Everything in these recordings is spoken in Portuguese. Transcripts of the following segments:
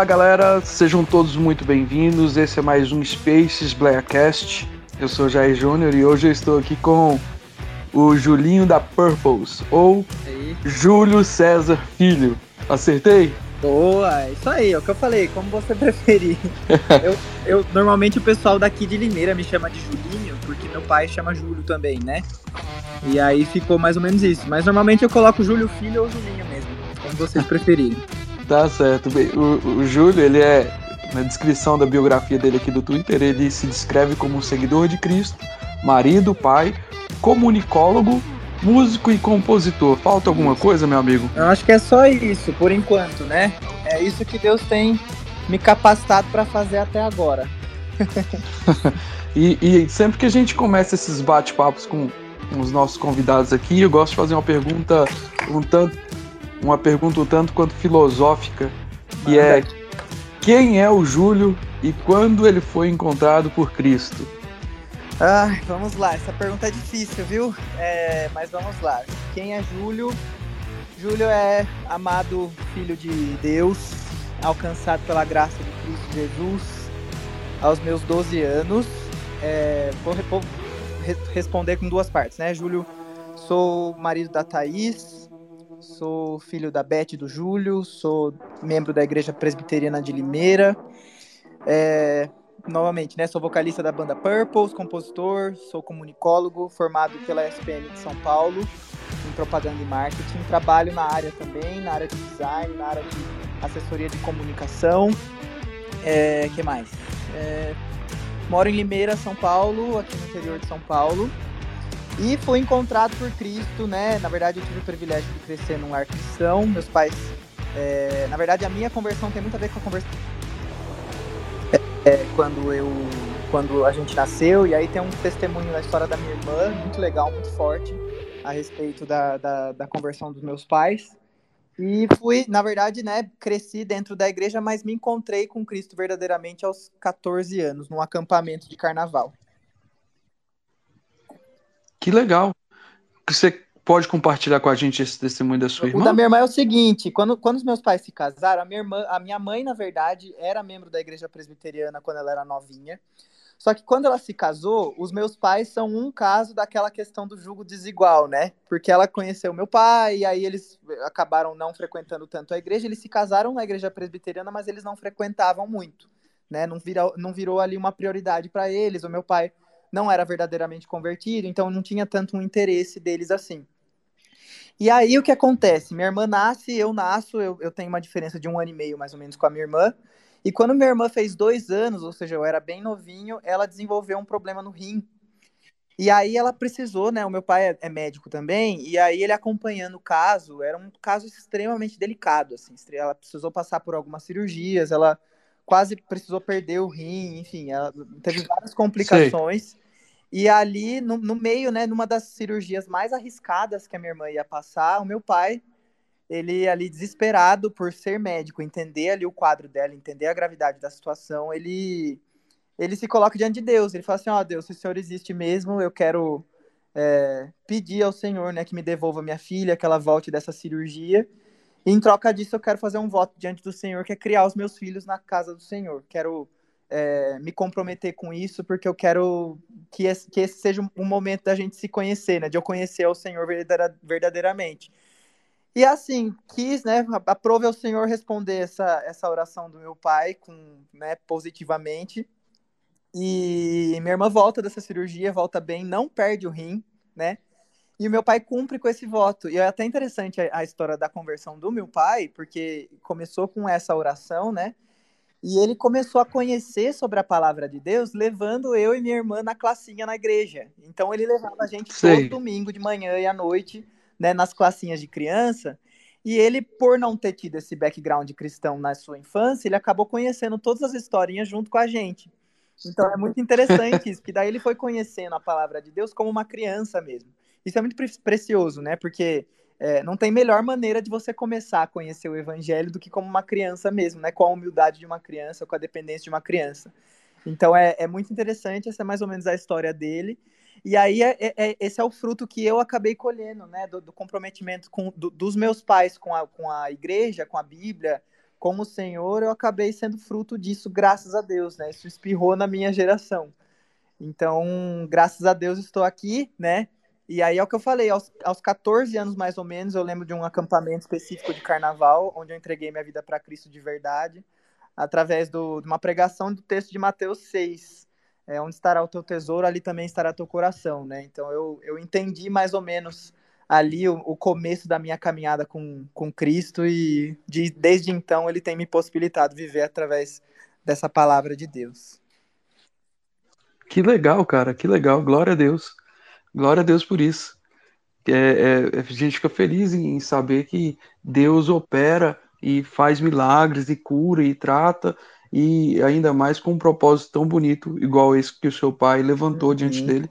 Olá, galera, sejam todos muito bem-vindos. Esse é mais um Spaces Blackcast. Eu sou Jair Júnior e hoje eu estou aqui com o Julinho da Purples, ou Aí. Júlio César Filho. Acertei? Boa, é isso aí, é o que eu falei, como você preferir. eu, eu- normalmente o pessoal daqui de Limeira me chama de Julinho, porque meu pai chama Júlio também, né? E aí ficou mais ou menos isso. Mas normalmente eu coloco Júlio Filho ou Julinho mesmo, como vocês preferirem. Tá certo. Bem, o, o Júlio, ele é, na descrição da biografia dele aqui do Twitter, ele se descreve como um seguidor de Cristo, marido, pai, comunicólogo, músico e compositor. Falta alguma coisa, meu amigo? Eu acho que é só isso, por enquanto, né? É isso que Deus tem me capacitado para fazer até agora. E, e sempre que a gente começa esses bate-papos com, com os nossos convidados aqui, eu gosto de fazer uma pergunta um tanto, uma pergunta um tanto quanto filosófica, que é quem é o Júlio e quando ele foi encontrado por Cristo? Ai, vamos lá, essa pergunta é difícil, viu? É, mas vamos lá. Quem é Júlio? Júlio é amado filho de Deus, alcançado pela graça de Cristo Jesus aos meus 12 anos. É, vou, re- vou re- responder com duas partes, né? Júlio, sou marido da Thaís, sou filho da Beth e do Júlio, sou membro da Igreja Presbiteriana de Limeira. É, novamente, né? Sou vocalista da banda Purples, compositor, sou comunicólogo, formado pela SPM de São Paulo em propaganda e marketing. Trabalho na área também, na área de design, na área de assessoria de comunicação. É, que mais? É, moro em Limeira, São Paulo, aqui no interior de São Paulo. E fui encontrado por Cristo, né? Na verdade, eu tive o privilégio de crescer num lar cristão. Meus pais. é, na verdade, a minha conversão tem muito a ver com a conversão é, quando eu quando a gente nasceu e aí tem um testemunho na história da minha irmã muito legal muito forte a respeito da, da, da conversão dos meus pais e fui na verdade né cresci dentro da igreja mas me encontrei com Cristo verdadeiramente aos 14 anos num acampamento de carnaval Que legal. Você pode compartilhar com a gente esse testemunho da sua O irmã? da minha irmã é o seguinte, quando, quando os meus pais se casaram, a minha irmã, a minha mãe, na verdade, era membro da igreja presbiteriana quando ela era novinha. Só que quando ela se casou, os meus pais são um caso daquela questão do jugo desigual, né? Porque ela conheceu meu pai, e aí eles acabaram não frequentando tanto a igreja. Eles se casaram na igreja presbiteriana, mas eles não frequentavam muito, né? Não virou, não virou ali uma prioridade para eles. O meu pai não era verdadeiramente convertido, então não tinha tanto um interesse deles assim. E aí o que acontece? Minha irmã nasce, eu nasço, eu, eu tenho uma diferença de um ano e meio mais ou menos com a minha irmã. E quando minha irmã fez dois anos, ou seja, eu era bem novinho, ela desenvolveu um problema no rim. E aí ela precisou, né? O meu pai é, é médico também, e aí ele acompanhando o caso, era um caso extremamente delicado, assim. Ela precisou passar por algumas cirurgias, ela quase precisou perder o rim, enfim, ela teve várias complicações. E ali, no, no meio, né, numa das cirurgias mais arriscadas que a minha irmã ia passar, o meu pai, ele ali desesperado por ser médico, entender ali o quadro dela, entender a gravidade da situação, ele ele se coloca diante de Deus. Ele fala assim: Ó, oh, Deus, se o Senhor existe mesmo, eu quero é, pedir ao Senhor, né, que me devolva minha filha, que ela volte dessa cirurgia. Em troca disso, eu quero fazer um voto diante do Senhor, que é criar os meus filhos na casa do Senhor. Quero é, me comprometer com isso, porque eu quero que esse, que esse seja um momento da gente se conhecer, né? De eu conhecer o Senhor verdadeiramente. E assim, quis, né? Aprove ao Senhor responder essa, essa oração do meu pai com, né, positivamente. E minha irmã volta dessa cirurgia, volta bem, não perde o rim, né? E o meu pai cumpre com esse voto. E é até interessante a, a história da conversão do meu pai, porque começou com essa oração, né? E ele começou a conhecer sobre a palavra de Deus, levando eu e minha irmã na classinha na igreja. Então ele levava a gente Sei. todo domingo de manhã e à noite, né, nas classinhas de criança. E ele, por não ter tido esse background cristão na sua infância, ele acabou conhecendo todas as historinhas junto com a gente. Então é muito interessante isso, que daí ele foi conhecendo a palavra de Deus como uma criança mesmo. Isso é muito pre precioso, né? Porque é, não tem melhor maneira de você começar a conhecer o evangelho do que como uma criança mesmo, né? Com a humildade de uma criança, com a dependência de uma criança. Então é, é muito interessante, essa é mais ou menos a história dele. E aí é, é, esse é o fruto que eu acabei colhendo, né? Do, do comprometimento com, do, dos meus pais com a, com a igreja, com a Bíblia, com o Senhor, eu acabei sendo fruto disso, graças a Deus, né? Isso espirrou na minha geração. Então, graças a Deus estou aqui, né? E aí é o que eu falei, aos, aos 14 anos mais ou menos, eu lembro de um acampamento específico de carnaval, onde eu entreguei minha vida para Cristo de verdade, através do, de uma pregação do texto de Mateus 6, é, onde estará o teu tesouro, ali também estará teu coração, né? Então eu, eu entendi mais ou menos ali o, o começo da minha caminhada com, com Cristo e de, desde então ele tem me possibilitado viver através dessa palavra de Deus. Que legal, cara, que legal, glória a Deus. Glória a Deus por isso. É, é, a gente fica feliz em saber que Deus opera e faz milagres e cura e trata e ainda mais com um propósito tão bonito igual esse que o seu pai levantou uhum. diante dele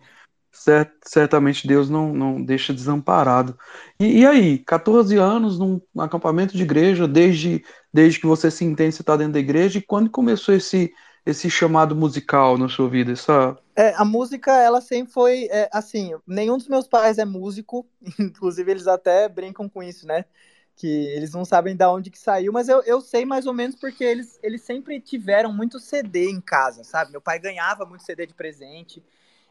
cert, certamente Deus não, não deixa desamparado. E, e, aí, 14 anos num acampamento de igreja, desde, desde que você se entende, você está dentro da igreja, e quando começou esse, esse chamado musical na sua vida? Essa... É, a música, ela sempre foi, é, assim, nenhum dos meus pais é músico, inclusive eles até brincam com isso, né? Que eles não sabem de onde que saiu, mas eu, eu sei mais ou menos porque eles, eles sempre tiveram muito CD em casa, sabe? Meu pai ganhava muito CD de presente,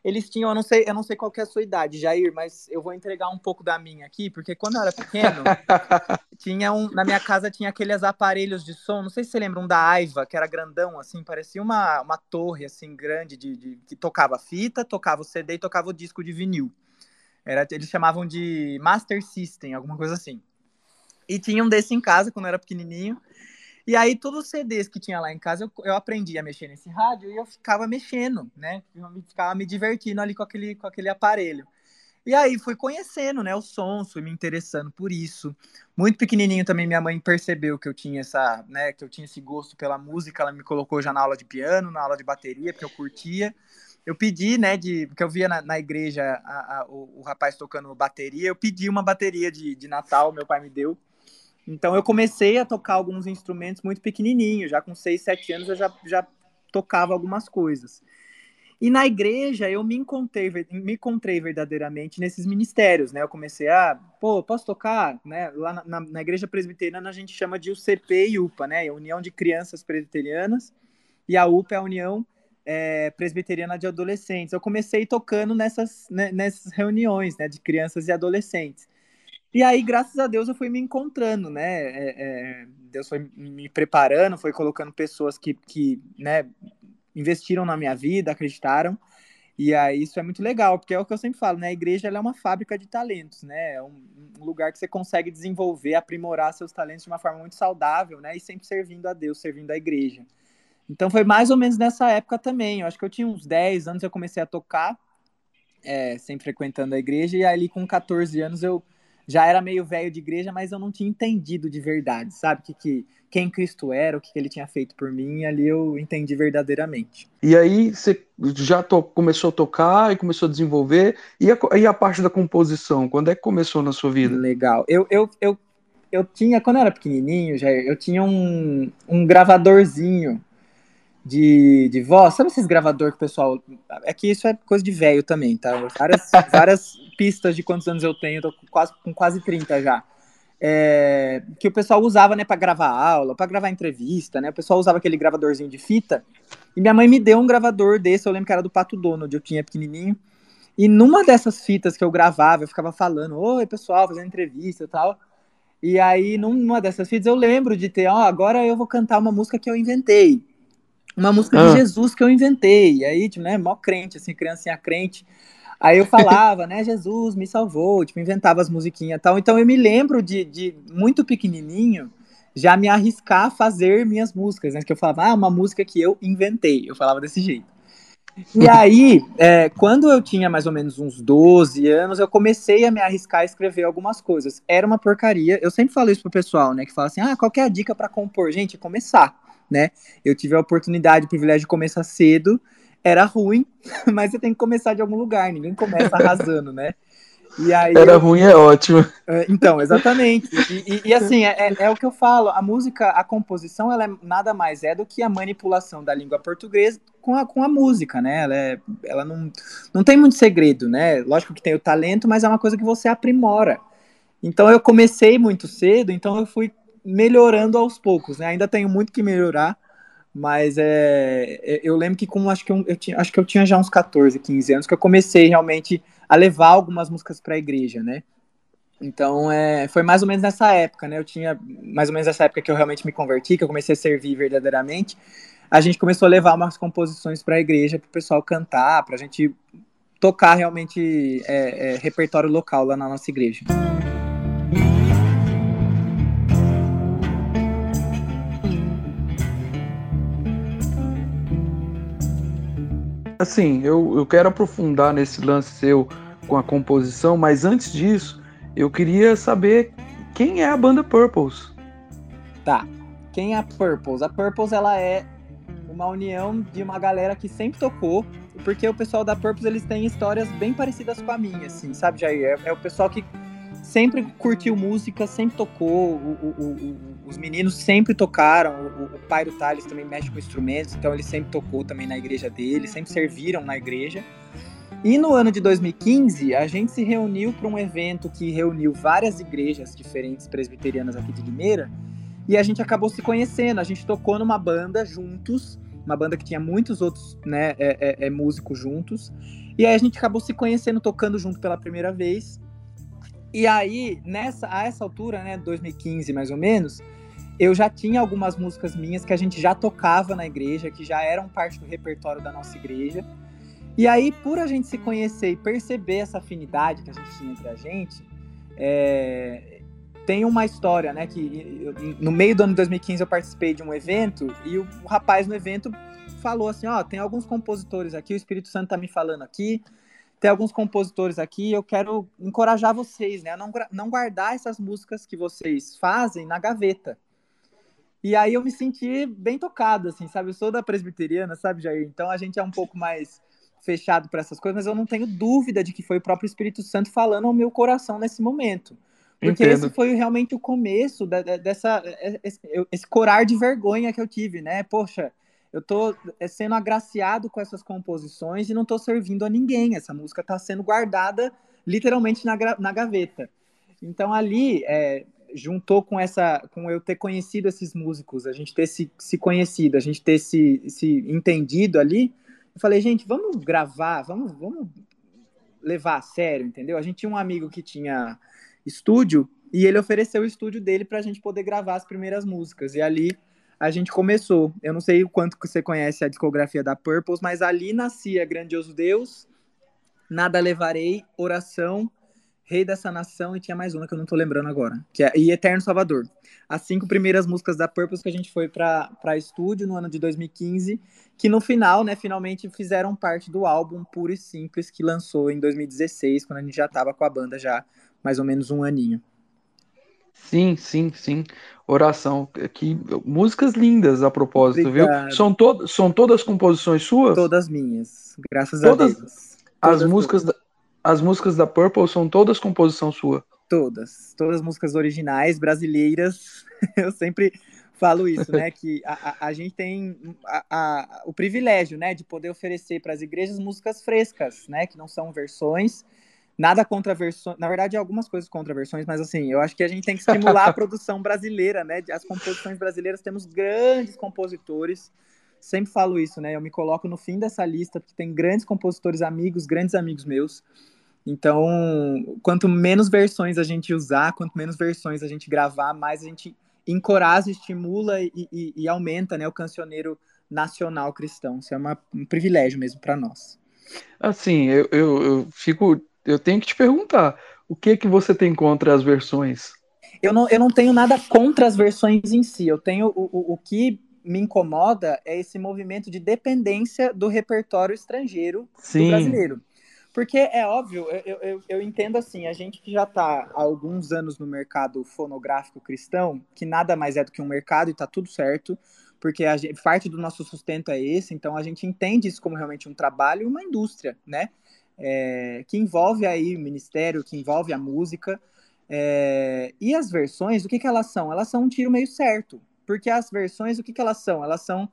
eles tinham, eu não sei, eu não sei qual é a sua idade, Jair, mas eu vou entregar um pouco da minha aqui, porque quando eu era pequeno, tinha um, na minha casa tinha aqueles aparelhos de som, não sei se você lembra, um da Aiva, que era grandão, assim, parecia uma, uma torre, assim, grande, de, de que tocava fita, tocava o CD e tocava o disco de vinil. Era, eles chamavam de Master System, alguma coisa assim. E tinha um desse em casa, quando eu era pequenininho, e aí, todos os CDs que tinha lá em casa, eu, eu aprendi a mexer nesse rádio e eu ficava mexendo, né? Eu ficava me divertindo ali com aquele, com aquele aparelho. E aí fui conhecendo, né, os sons, fui me interessando por isso. Muito pequenininho também minha mãe percebeu que eu tinha essa, né, que eu tinha esse gosto pela música, ela me colocou já na aula de piano, na aula de bateria, porque eu curtia. Eu pedi, né, de, porque eu via na, na igreja a, a, o, o, rapaz tocando bateria, eu pedi uma bateria de, de Natal, meu pai me deu. Então eu comecei a tocar alguns instrumentos muito pequenininho, já com 6, 7 anos eu já, já tocava algumas coisas. E na igreja eu me encontrei, me encontrei verdadeiramente nesses ministérios, né? Eu comecei a, pô, posso tocar, né? Lá na, na igreja presbiteriana a gente chama de UCP e UPA, né? A União de Crianças Presbiterianas, e a UPA é a União é, Presbiteriana de Adolescentes. Eu comecei tocando nessas, né, nessas reuniões, né? De crianças e adolescentes. E aí, graças a Deus, eu fui me encontrando, né? É, é, Deus foi me preparando, foi colocando pessoas que, que né, investiram na minha vida, acreditaram. E aí isso é muito legal, porque é o que eu sempre falo, né? A igreja é uma fábrica de talentos, né? É um, um, lugar que você consegue desenvolver, aprimorar seus talentos de uma forma muito saudável, né? E sempre servindo a Deus, servindo a igreja. Então foi mais ou menos nessa época também. Eu acho que eu tinha uns 10 anos, eu comecei a tocar, é, sempre frequentando a igreja, e ali com 14 anos eu já era meio velho de igreja, mas eu não tinha entendido de verdade, sabe? Que, que, quem Cristo era, o que, que ele tinha feito por mim, ali eu entendi verdadeiramente. E aí você já to começou a tocar e começou a desenvolver, e a, e a parte da composição, quando é que começou na sua vida? Legal. Eu, eu, eu, eu tinha, quando eu era pequenininho, já, eu tinha um, um gravadorzinho de, de voz. Sabe esses gravador que o pessoal. É que isso é coisa de velho também, tá? Várias, várias pistas de quantos anos eu tenho, tô com quase, com quase 30 já. É, que o pessoal usava, né, para gravar aula, para gravar entrevista, né? O pessoal usava aquele gravadorzinho de fita. E minha mãe me deu um gravador desse, eu lembro que era do Pato Donald, eu tinha pequenininho. E numa dessas fitas que eu gravava, eu ficava falando, oi, pessoal, fazendo entrevista e tal. E aí, numa dessas fitas, eu lembro de ter, ó, oh, agora eu vou cantar uma música que eu inventei uma música ah. de Jesus que eu inventei. E aí, tipo, né, mó crente, assim, criancinha crente. Aí eu falava, né, Jesus me salvou, tipo, inventava as musiquinhas e tal. Então eu me lembro de, de muito pequenininho já me arriscar a fazer minhas músicas, né? Que eu falava, ah, uma música que eu inventei. Eu falava desse jeito. E aí, é, quando eu tinha mais ou menos uns 12 anos, eu comecei a me arriscar a escrever algumas coisas. Era uma porcaria. Eu sempre falo isso pro pessoal, né? Que fala assim, ah, qual é a dica para compor? Gente, começar né? Eu tive a oportunidade, o privilégio de começar cedo. Era ruim, mas você tem que começar de algum lugar, ninguém começa arrasando, né? E aí Era eu... ruim, é ótimo. É, então, exatamente. E, e, e assim, é, é, é, o que eu falo, a música, a composição, ela é nada mais é do que a manipulação da língua portuguesa com a, com a música, né? Ela, é, ela não, não tem muito segredo, né? Lógico que tem o talento, mas é uma coisa que você aprimora. Então eu comecei muito cedo, então eu fui melhorando aos poucos, né? Ainda tenho muito que melhorar, mas é, é eu lembro que com acho que eu, eu, tinha, acho que eu tinha já uns 14, 15 anos que eu comecei realmente a levar algumas músicas para a igreja, né? Então, é, foi mais ou menos nessa época, né? Eu tinha mais ou menos nessa época que eu realmente me converti, que eu comecei a servir verdadeiramente. A gente começou a levar umas composições para a igreja, para o pessoal cantar, para a gente tocar realmente é, é, repertório local lá na nossa igreja. Assim, eu, eu quero aprofundar nesse lance seu com a composição, mas antes disso, eu queria saber quem é a banda Purples. Tá. Quem é a Purples? A Purples ela é uma união de uma galera que sempre tocou, porque o pessoal da Purples eles têm histórias bem parecidas com a minha, assim, sabe, Jair? É, é o pessoal que sempre curtiu música, sempre tocou, o, o, o, os meninos sempre tocaram, o, pai do Thales também mexe com instrumentos, então ele sempre tocou também na igreja dele, sempre serviram na igreja. E no ano de 2015, a gente se reuniu para um evento que reuniu várias igrejas diferentes presbiterianas aqui de Limeira, e a gente acabou se conhecendo. A gente tocou numa banda juntos, uma banda que tinha muitos outros né, é, é, é, músicos juntos, e aí a gente acabou se conhecendo, tocando junto pela primeira vez. E aí, nessa, a essa altura, né, 2015 mais ou menos, eu já tinha algumas músicas minhas que a gente já tocava na igreja, que já eram parte do repertório da nossa igreja. E aí, por a gente se conhecer e perceber essa afinidade que a gente tinha entre a gente, é, tem uma história, né? Que eu, no meio do ano de 2015 eu participei de um evento e o, o rapaz no evento falou assim: Ó, oh, tem alguns compositores aqui, o Espírito Santo tá me falando aqui, tem alguns compositores aqui, eu quero encorajar vocês, né? A não, não guardar essas músicas que vocês fazem na gaveta. E aí eu me senti bem tocado, assim, sabe? Eu sou da presbiteriana, sabe, Jair? Então a gente é um pouco mais fechado para essas coisas, mas eu não tenho dúvida de que foi o próprio Espírito Santo falando ao meu coração nesse momento. Porque Entendo. esse foi realmente o começo da, dessa esse, esse, corar de vergonha que eu tive, né? Poxa, eu tô é, sendo agraciado com essas composições e não tô servindo a ninguém. Essa música está sendo guardada literalmente na, na gaveta. Então ali é, juntou com essa, com eu ter conhecido esses músicos, a gente ter se, se conhecido, a gente ter se, se entendido ali, eu falei, gente, vamos gravar, vamos, vamos levar a sério, entendeu? A gente tinha um amigo que tinha estúdio e ele ofereceu o estúdio dele para a gente poder gravar as primeiras músicas. E ali a gente começou. Eu não sei o quanto que você conhece a discografia da Purpose, mas ali nascia Grandioso Deus, Nada Levarei, Oração, Rei dessa Nação e tinha mais uma que eu não tô lembrando agora, que é e Eterno Salvador. As cinco primeiras músicas da Purpose que a gente foi para estúdio no ano de 2015, que no final, né, finalmente fizeram parte do álbum Puro e Simples que lançou em 2016, quando a gente já tava com a banda já mais ou menos um aninho. Sim, sim, sim. Oração. Que, músicas lindas a propósito, Obrigado. viu? São, to são todas composições suas? Todas minhas, graças todas, a Deus. Todas, as músicas todas. Da as músicas da Purple são todas composição sua? Todas. Todas as músicas originais, brasileiras. Eu sempre falo isso, né? Que a, a, a gente tem a, a, o privilégio, né? De poder oferecer para as igrejas músicas frescas, né? Que não são versões. Nada contra versões. Na verdade, algumas coisas contra versões, mas assim, eu acho que a gente tem que estimular a produção brasileira, né? As composições brasileiras, temos grandes compositores. Sempre falo isso, né? Eu me coloco no fim dessa lista, porque tem grandes compositores amigos, grandes amigos meus então, quanto menos versões a gente usar, quanto menos versões a gente gravar, mais a gente encoraja, estimula e, e, e aumenta né, o cancioneiro nacional cristão. Isso é uma, um privilégio mesmo para nós. Assim, eu, eu, eu, fico. Eu tenho que te perguntar: o que que você tem contra as versões? Eu não, eu não tenho nada contra as versões em si. Eu tenho o, o, o que me incomoda é esse movimento de dependência do repertório estrangeiro Sim. do brasileiro. Porque é óbvio, eu, eu, eu entendo assim, a gente que já está há alguns anos no mercado fonográfico cristão, que nada mais é do que um mercado e está tudo certo, porque a gente, parte do nosso sustento é esse, então a gente entende isso como realmente um trabalho e uma indústria, né? É, que envolve aí o ministério, que envolve a música. É, e as versões, o que, que elas são? Elas são um tiro meio certo. Porque as versões, o que, que elas são? Elas são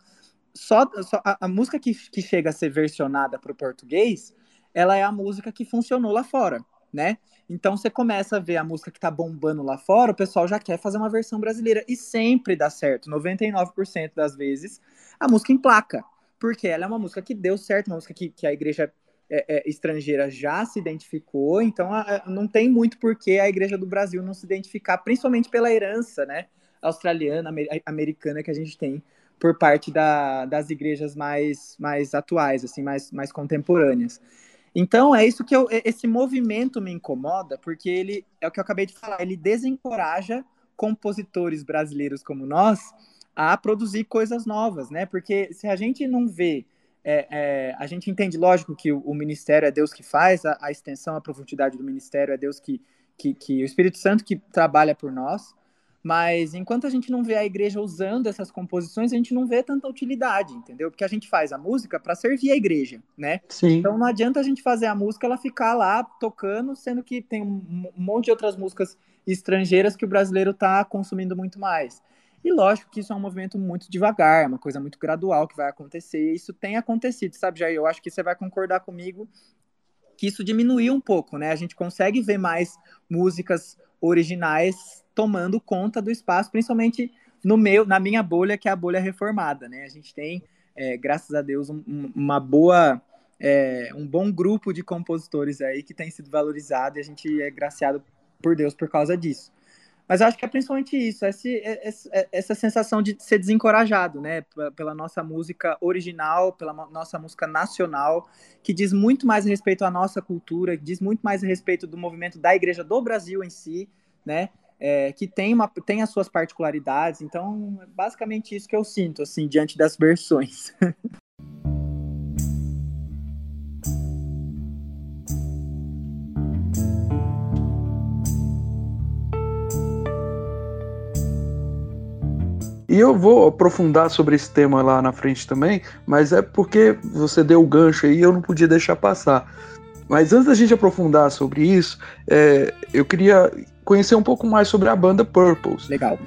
só, só a, a, música que, que chega a ser versionada para o português, ela é a música que funcionou lá fora, né? Então você começa a ver a música que tá bombando lá fora, o pessoal já quer fazer uma versão brasileira. E sempre dá certo. 99% das vezes a música emplaca. Porque ela é uma música que deu certo, uma música que, que a igreja é, é, estrangeira já se identificou, então a, não tem muito por que a igreja do Brasil não se identificar, principalmente pela herança né, australiana, amer, americana que a gente tem por parte da, das igrejas mais, mais atuais, assim, mais, mais contemporâneas. Então é isso que eu, esse movimento me incomoda, porque ele é o que eu acabei de falar, ele desencoraja compositores brasileiros como nós a produzir coisas novas, né? Porque se a gente não vê, é, é, a gente entende, lógico, que o, o, ministério é Deus que faz, a, a, extensão, a profundidade do ministério é Deus que, que, que o Espírito Santo que trabalha por nós. Mas enquanto a gente não vê a igreja usando essas composições, a gente não vê tanta utilidade, entendeu? Porque a gente faz a música para servir a igreja, né? Sim. Então não adianta a gente fazer a música ela ficar lá tocando, sendo que tem um monte de outras músicas estrangeiras que o brasileiro está consumindo muito mais. E lógico que isso é um movimento muito devagar, é uma coisa muito gradual que vai acontecer. Isso tem acontecido, sabe, Jair? Eu acho que você vai concordar comigo que isso diminuiu um pouco, né? A gente consegue ver mais músicas originais tomando conta do espaço, principalmente no meu, na minha bolha, que é a bolha reformada, né? A gente tem, é, graças a Deus, um, uma boa, é, um bom grupo de compositores aí que tem sido valorizado e a gente é graciado por Deus por causa disso. Mas eu acho que é principalmente isso, esse, esse, essa sensação de ser desencorajado, né? Pela nossa música original, pela nossa música nacional, que diz muito mais respeito à nossa cultura, diz muito mais respeito do movimento da Igreja do Brasil em si, né? É, que tem, uma, tem as suas particularidades. Então, é basicamente isso que eu sinto, assim, diante das versões. E eu vou aprofundar sobre esse tema lá na frente também, mas é porque você deu o gancho aí e eu não podia deixar passar. Mas antes da gente aprofundar sobre isso, é, eu queria conhecer um pouco mais sobre a banda Purples. Legal.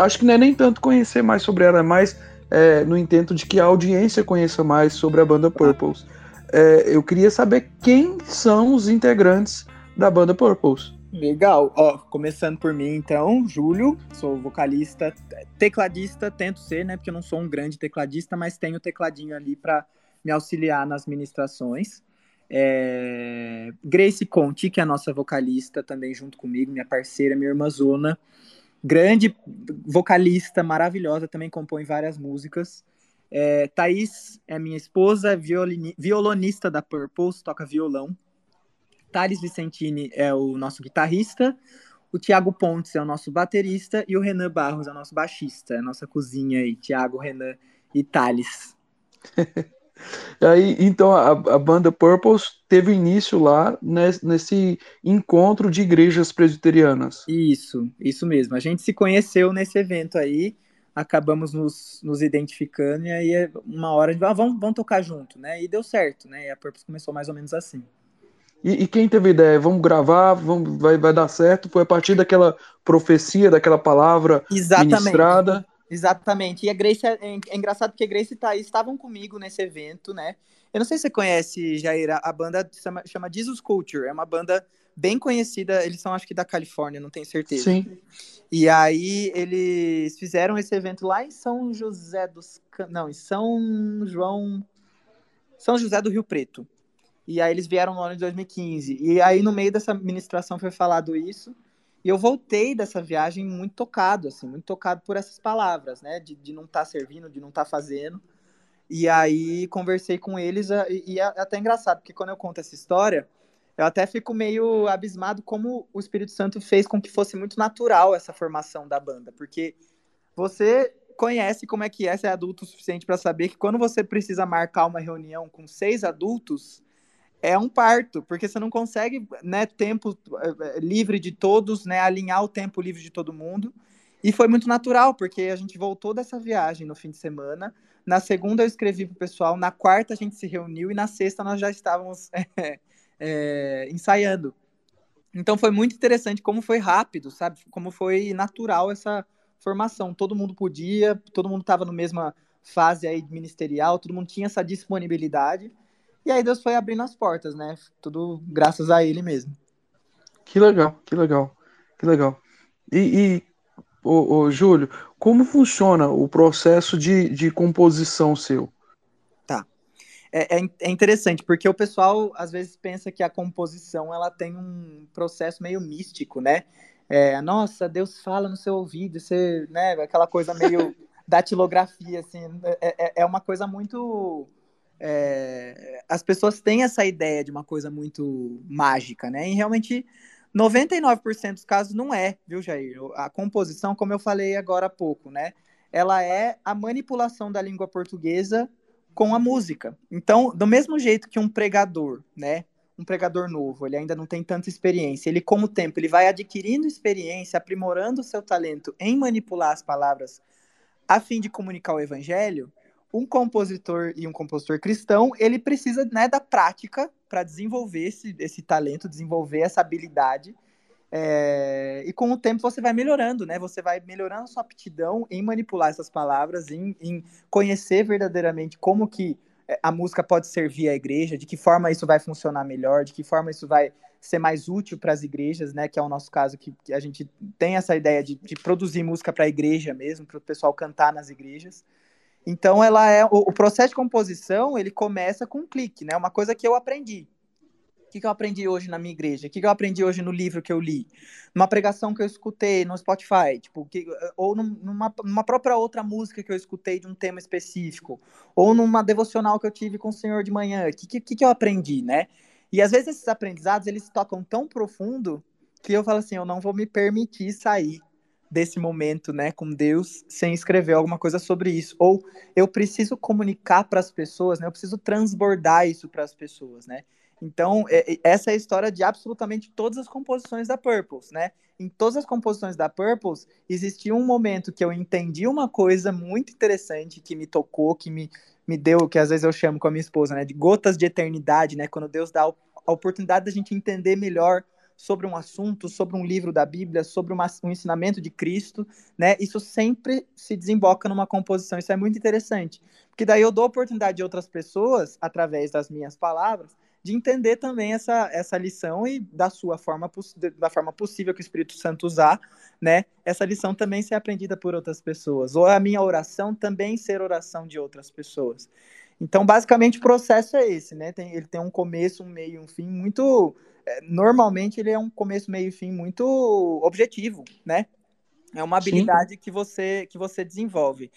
Acho que não é nem tanto conhecer mais sobre ela, é mais é, no intento de que a audiência conheça mais sobre a banda Purples. É, eu queria saber quem são os integrantes da banda Purples. Legal. Ó, começando por mim, então, Júlio, sou vocalista, tecladista, tento ser, né? Porque eu não sou um grande tecladista, mas tenho tecladinho ali para me auxiliar nas ministrações. É... Grace Conti, que é a nossa vocalista também junto comigo, minha parceira, minha irmã Zona. Grande vocalista, maravilhosa, também compõe várias músicas. É, Thaís é minha esposa, violonista da Purpose, toca violão. Thales Vicentini é o nosso guitarrista, o Tiago Pontes é o nosso baterista e o Renan Barros é o nosso baixista, é a nossa cozinha aí, Tiago, Renan e Thales. aí, então a, a, banda Purples teve início lá nesse, nesse encontro de igrejas presbiterianas. Isso, isso mesmo. A gente se conheceu nesse evento aí, acabamos nos, nos identificando e aí é uma hora de ah, vamos, vamos tocar junto, né? E deu certo, né? E a Purpose começou mais ou menos assim. E, e, quem teve ideia, vamos gravar, vamos, vai, vai dar certo, foi a partir daquela profecia, daquela palavra Exatamente. ministrada. Exatamente. E a Grace, é, é engraçado porque a Grace e Thaís estavam comigo nesse evento, né? Eu não sei se você conhece, Jair, a banda chama, chama Jesus Culture, é uma banda bem conhecida, eles são acho que da Califórnia, não tenho certeza. Sim. E aí eles fizeram esse evento lá em São José dos... Não, em São João... São José do Rio Preto. E aí eles vieram no ano de 2015. E aí no meio dessa ministração foi falado isso. E eu voltei dessa viagem muito tocado, assim, muito tocado por essas palavras, né? De, de não estar tá servindo, de não estar tá fazendo. E aí conversei com eles, e é até engraçado, porque quando eu conto essa história, eu até fico meio abismado como o Espírito Santo fez com que fosse muito natural essa formação da banda, porque você conhece como é que é ser adulto o suficiente para saber que quando você precisa marcar uma reunião com seis adultos, é um parto, porque você não consegue, né, tempo eh, livre de todos, né, alinhar o tempo livre de todo mundo. E foi muito natural, porque a gente voltou dessa viagem no fim de semana. Na segunda eu escrevi pro pessoal, na quarta a gente se reuniu e na sexta nós já estávamos é, é, ensaiando. Então foi muito interessante como foi rápido, sabe? Como foi natural essa formação. Todo mundo podia, todo mundo estava na mesma fase aí ministerial, todo mundo tinha essa disponibilidade. E aí Deus foi abrindo as portas, né? Tudo graças a ele mesmo. Que legal, que legal, que legal. E, e ô, ô, Júlio, como funciona o processo de, de composição seu? Tá. É, é, é, interessante, porque o pessoal às vezes pensa que a composição ela tem um processo meio místico, né? É, nossa, Deus fala no seu ouvido, você, né, aquela coisa meio datilografia, assim, é, é, é uma coisa muito é, as pessoas têm essa ideia de uma coisa muito mágica, né? E realmente 99% dos casos não é, viu, Jair? A composição, como eu falei agora há pouco, né? Ela é a manipulação da língua portuguesa com a música. Então, do mesmo jeito que um pregador, né? Um pregador novo, ele ainda não tem tanta experiência. Ele, com o tempo, ele vai adquirindo experiência, aprimorando o seu talento em manipular as palavras a fim de comunicar o evangelho um compositor e um compositor cristão, ele precisa né, da prática para desenvolver esse, esse talento, desenvolver essa habilidade. É, e com o tempo você vai melhorando, né? Você vai melhorando a sua aptidão em manipular essas palavras, em, em conhecer verdadeiramente como que é, a música pode servir à igreja, de que forma isso vai funcionar melhor, de que forma isso vai ser mais útil para as igrejas, né? Que é o nosso caso, que, que a gente tem essa ideia de, de produzir música para a igreja mesmo, para o pessoal cantar nas igrejas. Então ela é o, o, processo de composição ele começa com um clique, né? Uma coisa que eu aprendi. O que, que eu aprendi hoje na minha igreja? O que, que eu aprendi hoje no livro que eu li? Numa pregação que eu escutei no Spotify, tipo, que, ou numa, numa própria outra música que eu escutei de um tema específico, ou numa devocional que eu tive com o Senhor de manhã. O que, que, que eu aprendi, né? E às vezes esses aprendizados eles tocam tão profundo que eu falo assim, eu não vou me permitir sair desse momento, né, com Deus, sem escrever alguma coisa sobre isso. Ou eu preciso comunicar para as pessoas, né? Eu preciso transbordar isso para as pessoas, né? Então, é, é, essa é a história de absolutamente todas as composições da Purples, né? Em todas as composições da Purples, existia um momento que eu entendi uma coisa muito interessante que me tocou, que me, me deu, que às vezes eu chamo com a minha esposa, né? De gotas de eternidade, né? Quando Deus dá a oportunidade da gente entender melhor sobre um assunto, sobre um livro da Bíblia, sobre uma, um ensinamento de Cristo, né? Isso sempre se desemboca numa composição. Isso é muito interessante, porque daí eu dou oportunidade de outras pessoas, através das minhas palavras, de entender também essa, essa lição e da sua forma da forma possível que o Espírito Santo usar, né? Essa lição também ser aprendida por outras pessoas, ou a minha oração também ser oração de outras pessoas. Então, basicamente, o processo é esse, né? Tem, ele tem um começo, um meio, um fim muito normalmente ele é um começo, meio e fim muito objetivo, né? É uma habilidade Sim. que você que você desenvolve.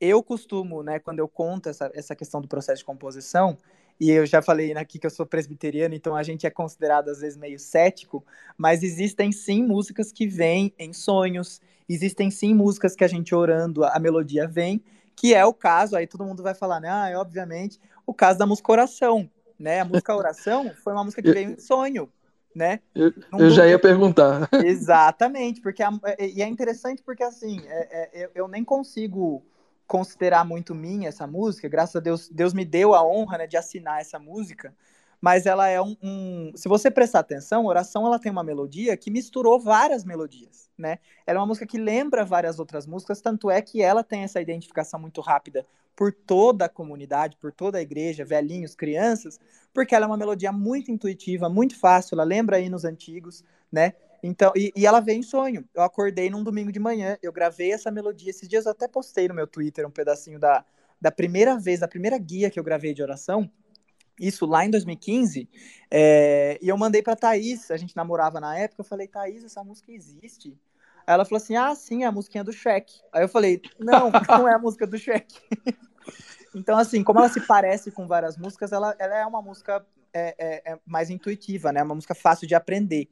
Eu costumo, né, quando eu conto essa, essa questão do processo de composição, e eu já falei aqui que eu sou presbiteriano, então a gente é considerado às vezes meio cético, mas existem sim músicas que vêm em sonhos, existem sim músicas que a gente orando, a melodia vem, que é o caso, aí todo mundo vai falar, né, ah, é obviamente, o caso da música Oração, né? A música Oração foi uma música que veio em sonho, né? Eu, eu já ia perguntar. Exatamente, porque a, e é interessante porque assim, é, é, eu nem consigo considerar muito minha essa música, graças a Deus, Deus me deu a honra né, de assinar essa música, mas ela é um, um, Se você prestar atenção, Oração ela tem uma melodia que misturou várias melodias, né? Ela é uma música que lembra várias outras músicas, tanto é que ela tem essa identificação muito rápida por toda a comunidade, por toda a igreja, velhinhos, crianças, porque ela é uma melodia muito intuitiva, muito fácil, ela lembra hinos antigos, né? Então, e, e, ela veio em sonho. Eu acordei num domingo de manhã, eu gravei essa melodia. Esses dias eu até postei no meu Twitter um pedacinho da, da primeira vez, da primeira guia que eu gravei de oração, isso lá em 2015, é, e eu mandei pra Thaís, a gente namorava na época, eu falei, Thaís, essa música existe? Aí ela falou assim, ah, sim, é a musiquinha do Shrek. Aí eu falei, não, não é a música do Shrek. então, assim, como ela se parece com várias músicas, ela, ela é uma música é, é, é mais intuitiva, né? Uma música fácil de aprender.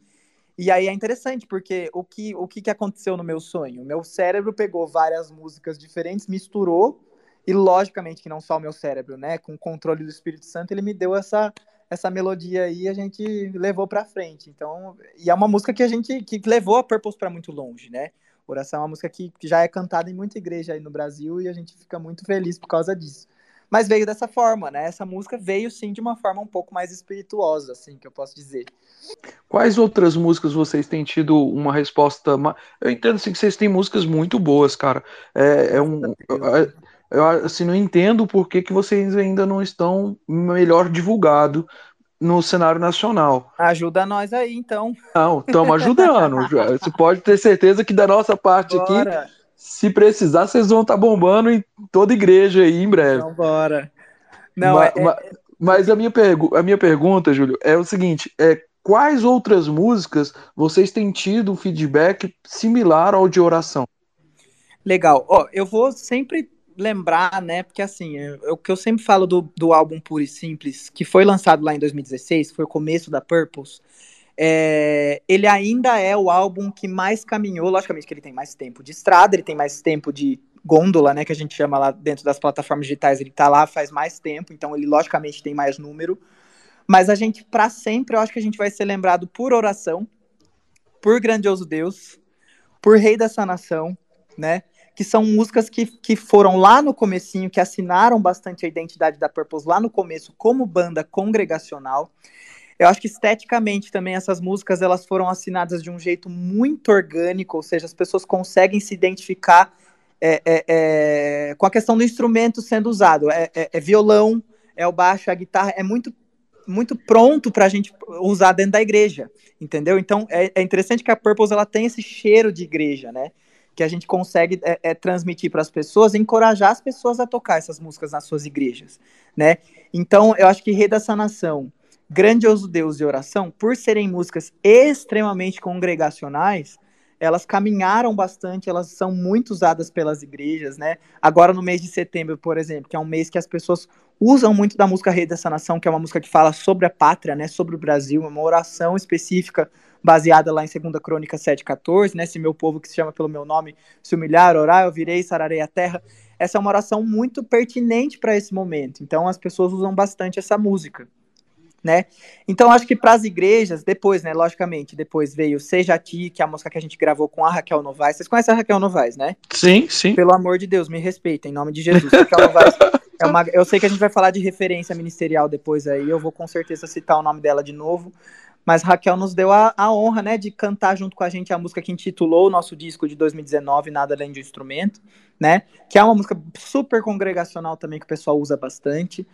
E aí é interessante, porque o que, o que, que aconteceu no meu sonho? Meu cérebro pegou várias músicas diferentes, misturou e logicamente que não só o meu cérebro, né, com o controle do Espírito Santo, ele me deu essa essa melodia aí a gente levou para frente. Então, e é uma música que a gente que levou a Purpose para muito longe, né? Oração é uma música que, que já é cantada em muita igreja aí no Brasil e a gente fica muito feliz por causa disso. Mas veio dessa forma, né? Essa música veio sim de uma forma um pouco mais espirituosa, assim, que eu posso dizer. Quais outras músicas vocês têm tido uma resposta? Eu entendo assim que vocês têm músicas muito boas, cara. É, é um, eu assim, não entendo por que, que vocês ainda não estão melhor divulgado no cenário nacional. Ajuda nós aí, então. Não, estamos ajudando. Você pode ter certeza que da nossa parte bora. aqui, se precisar, vocês vão estar tá bombando em toda igreja aí em breve. Então, bora. Não, mas, é, é... mas a, minha a minha pergunta, Júlio, é o seguinte: é, quais outras músicas vocês têm tido um feedback similar ao de oração? Legal. Ó, eu vou sempre lembrar, né? Porque assim, é, é, o que eu sempre falo do, do álbum Puro e Simples, que foi lançado lá em 2016, foi o começo da Purpose. É, ele ainda é o álbum que mais caminhou, logicamente que ele tem mais tempo de estrada, ele tem mais tempo de gôndola, né, que a gente chama lá dentro das plataformas digitais, ele tá lá faz mais tempo, então ele logicamente tem mais número, mas a gente, para sempre, eu acho que a gente vai ser lembrado por oração, por grandioso Deus, por rei dessa nação, né, que são músicas que, que foram lá no comecinho, que assinaram bastante a identidade da Purpose lá no começo como banda congregacional. Eu acho que esteticamente também essas músicas elas foram assinadas de um jeito muito orgânico, ou seja, as pessoas conseguem se identificar é, é, é, com a questão do instrumento sendo usado. É, é, é violão, é o baixo, a guitarra, é muito muito pronto para a gente usar dentro da igreja, entendeu? Então é, é interessante que a Purpose ela tem esse cheiro de igreja, né? Que a gente consegue é, é, transmitir para as pessoas, encorajar as pessoas a tocar essas músicas nas suas igrejas, né? Então, eu acho que Rei Nação, Grandioso Deus e Oração, por serem músicas extremamente congregacionais, elas caminharam bastante, elas são muito usadas pelas igrejas, né? Agora no mês de setembro, por exemplo, que é um mês que as pessoas usam muito da música Rei dessa Nação, que é uma música que fala sobre a pátria, né? Sobre o Brasil, uma oração específica baseada lá em 2 Crônica 7,14, né? Se meu povo que se chama pelo meu nome se humilhar, orar, eu virei, sararei a terra. Essa é uma oração muito pertinente para esse momento. Então as pessoas usam bastante essa música. Né? Então acho que para as igrejas, depois, né, logicamente, depois veio Seja Ti, que é a música que a gente gravou com a Raquel Novaes. Vocês conhecem a Raquel Novaes, né? Sim, sim. Pelo amor de Deus, me respeitem, em nome de Jesus. Raquel Novaes é uma, eu sei que a gente vai falar de referência ministerial depois aí, eu vou com certeza citar o nome dela de novo, mas Raquel nos deu a, a, honra, né, de cantar junto com a gente a música que intitulou o nosso disco de 2019, Nada Além de um Instrumento, né? Que é uma música super congregacional também, que o pessoal usa bastante.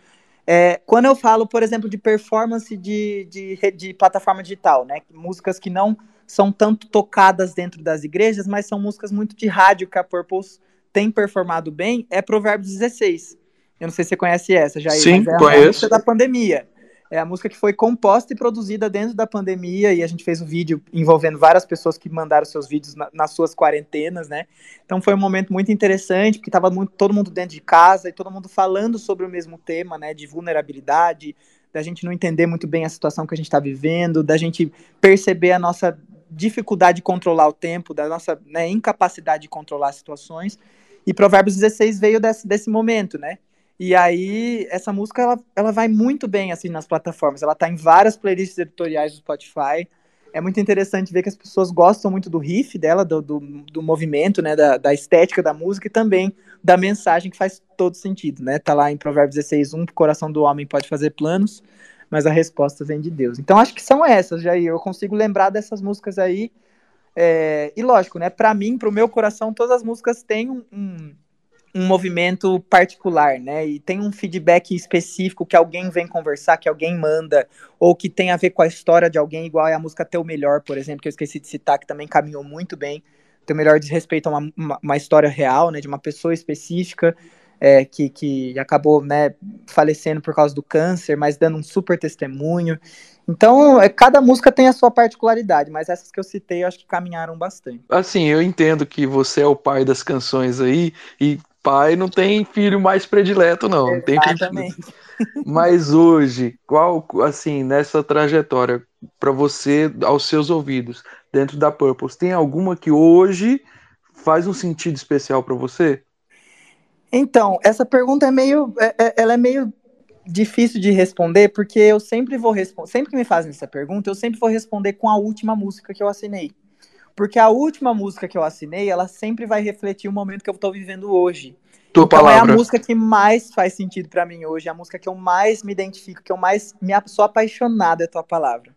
É, quando eu falo, por exemplo, de performance de, de, de plataforma digital, né? Músicas que não são tanto tocadas dentro das igrejas, mas são músicas muito de rádio que a Purpose tem performado bem, é Provérbios 16. Eu não sei se você conhece essa, já. Sim, é conheço. da pandemia. É a música que foi composta e produzida dentro da pandemia e a gente fez um vídeo envolvendo várias pessoas que mandaram seus vídeos na, nas suas quarentenas, né? Então foi um momento muito interessante porque estava todo mundo dentro de casa e todo mundo falando sobre o mesmo tema, né? De vulnerabilidade, da gente não entender muito bem a situação que a gente está vivendo, da gente perceber a nossa dificuldade de controlar o tempo, da nossa né, incapacidade de controlar situações. E Provérbios 16 veio desse, desse momento, né? E aí, essa música, ela, ela vai muito bem, assim, nas plataformas. Ela tá em várias playlists editoriais do Spotify. É muito interessante ver que as pessoas gostam muito do riff dela, do, do, do movimento, né, da, da, estética da música e também da mensagem que faz todo sentido, né? Tá lá em Provérbios 16, 1, o coração do homem pode fazer planos, mas a resposta vem de Deus. Então, acho que são essas, Jair. Eu consigo lembrar dessas músicas aí. É, e lógico, né, para mim, pro meu coração, todas as músicas têm um, um um movimento particular, né? E tem um feedback específico que alguém vem conversar, que alguém manda, ou que tem a ver com a história de alguém, igual é a música Teu Melhor, por exemplo, que eu esqueci de citar, que também caminhou muito bem. Teu Melhor diz respeito a uma, uma, uma história real, né? De uma pessoa específica. É, que, que acabou né, falecendo por causa do câncer, mas dando um super testemunho. Então, é, cada música tem a sua particularidade, mas essas que eu citei eu acho que caminharam bastante. Assim, eu entendo que você é o pai das canções aí, e pai não tem filho mais predileto, não. Exatamente. Tem Mas hoje, qual, assim, nessa trajetória, para você, aos seus ouvidos, dentro da Purpose, tem alguma que hoje faz um sentido especial para você? Então, essa pergunta é meio, é, é, ela é meio difícil de responder, porque eu sempre vou responder, sempre que me fazem essa pergunta, eu sempre vou responder com a última música que eu assinei. Porque a última música que eu assinei, ela sempre vai refletir o momento que eu estou vivendo hoje. Tua então palavra. é a música que mais faz sentido para mim hoje, é a música que eu mais me identifico, que eu mais me sou apaixonada é tua palavra.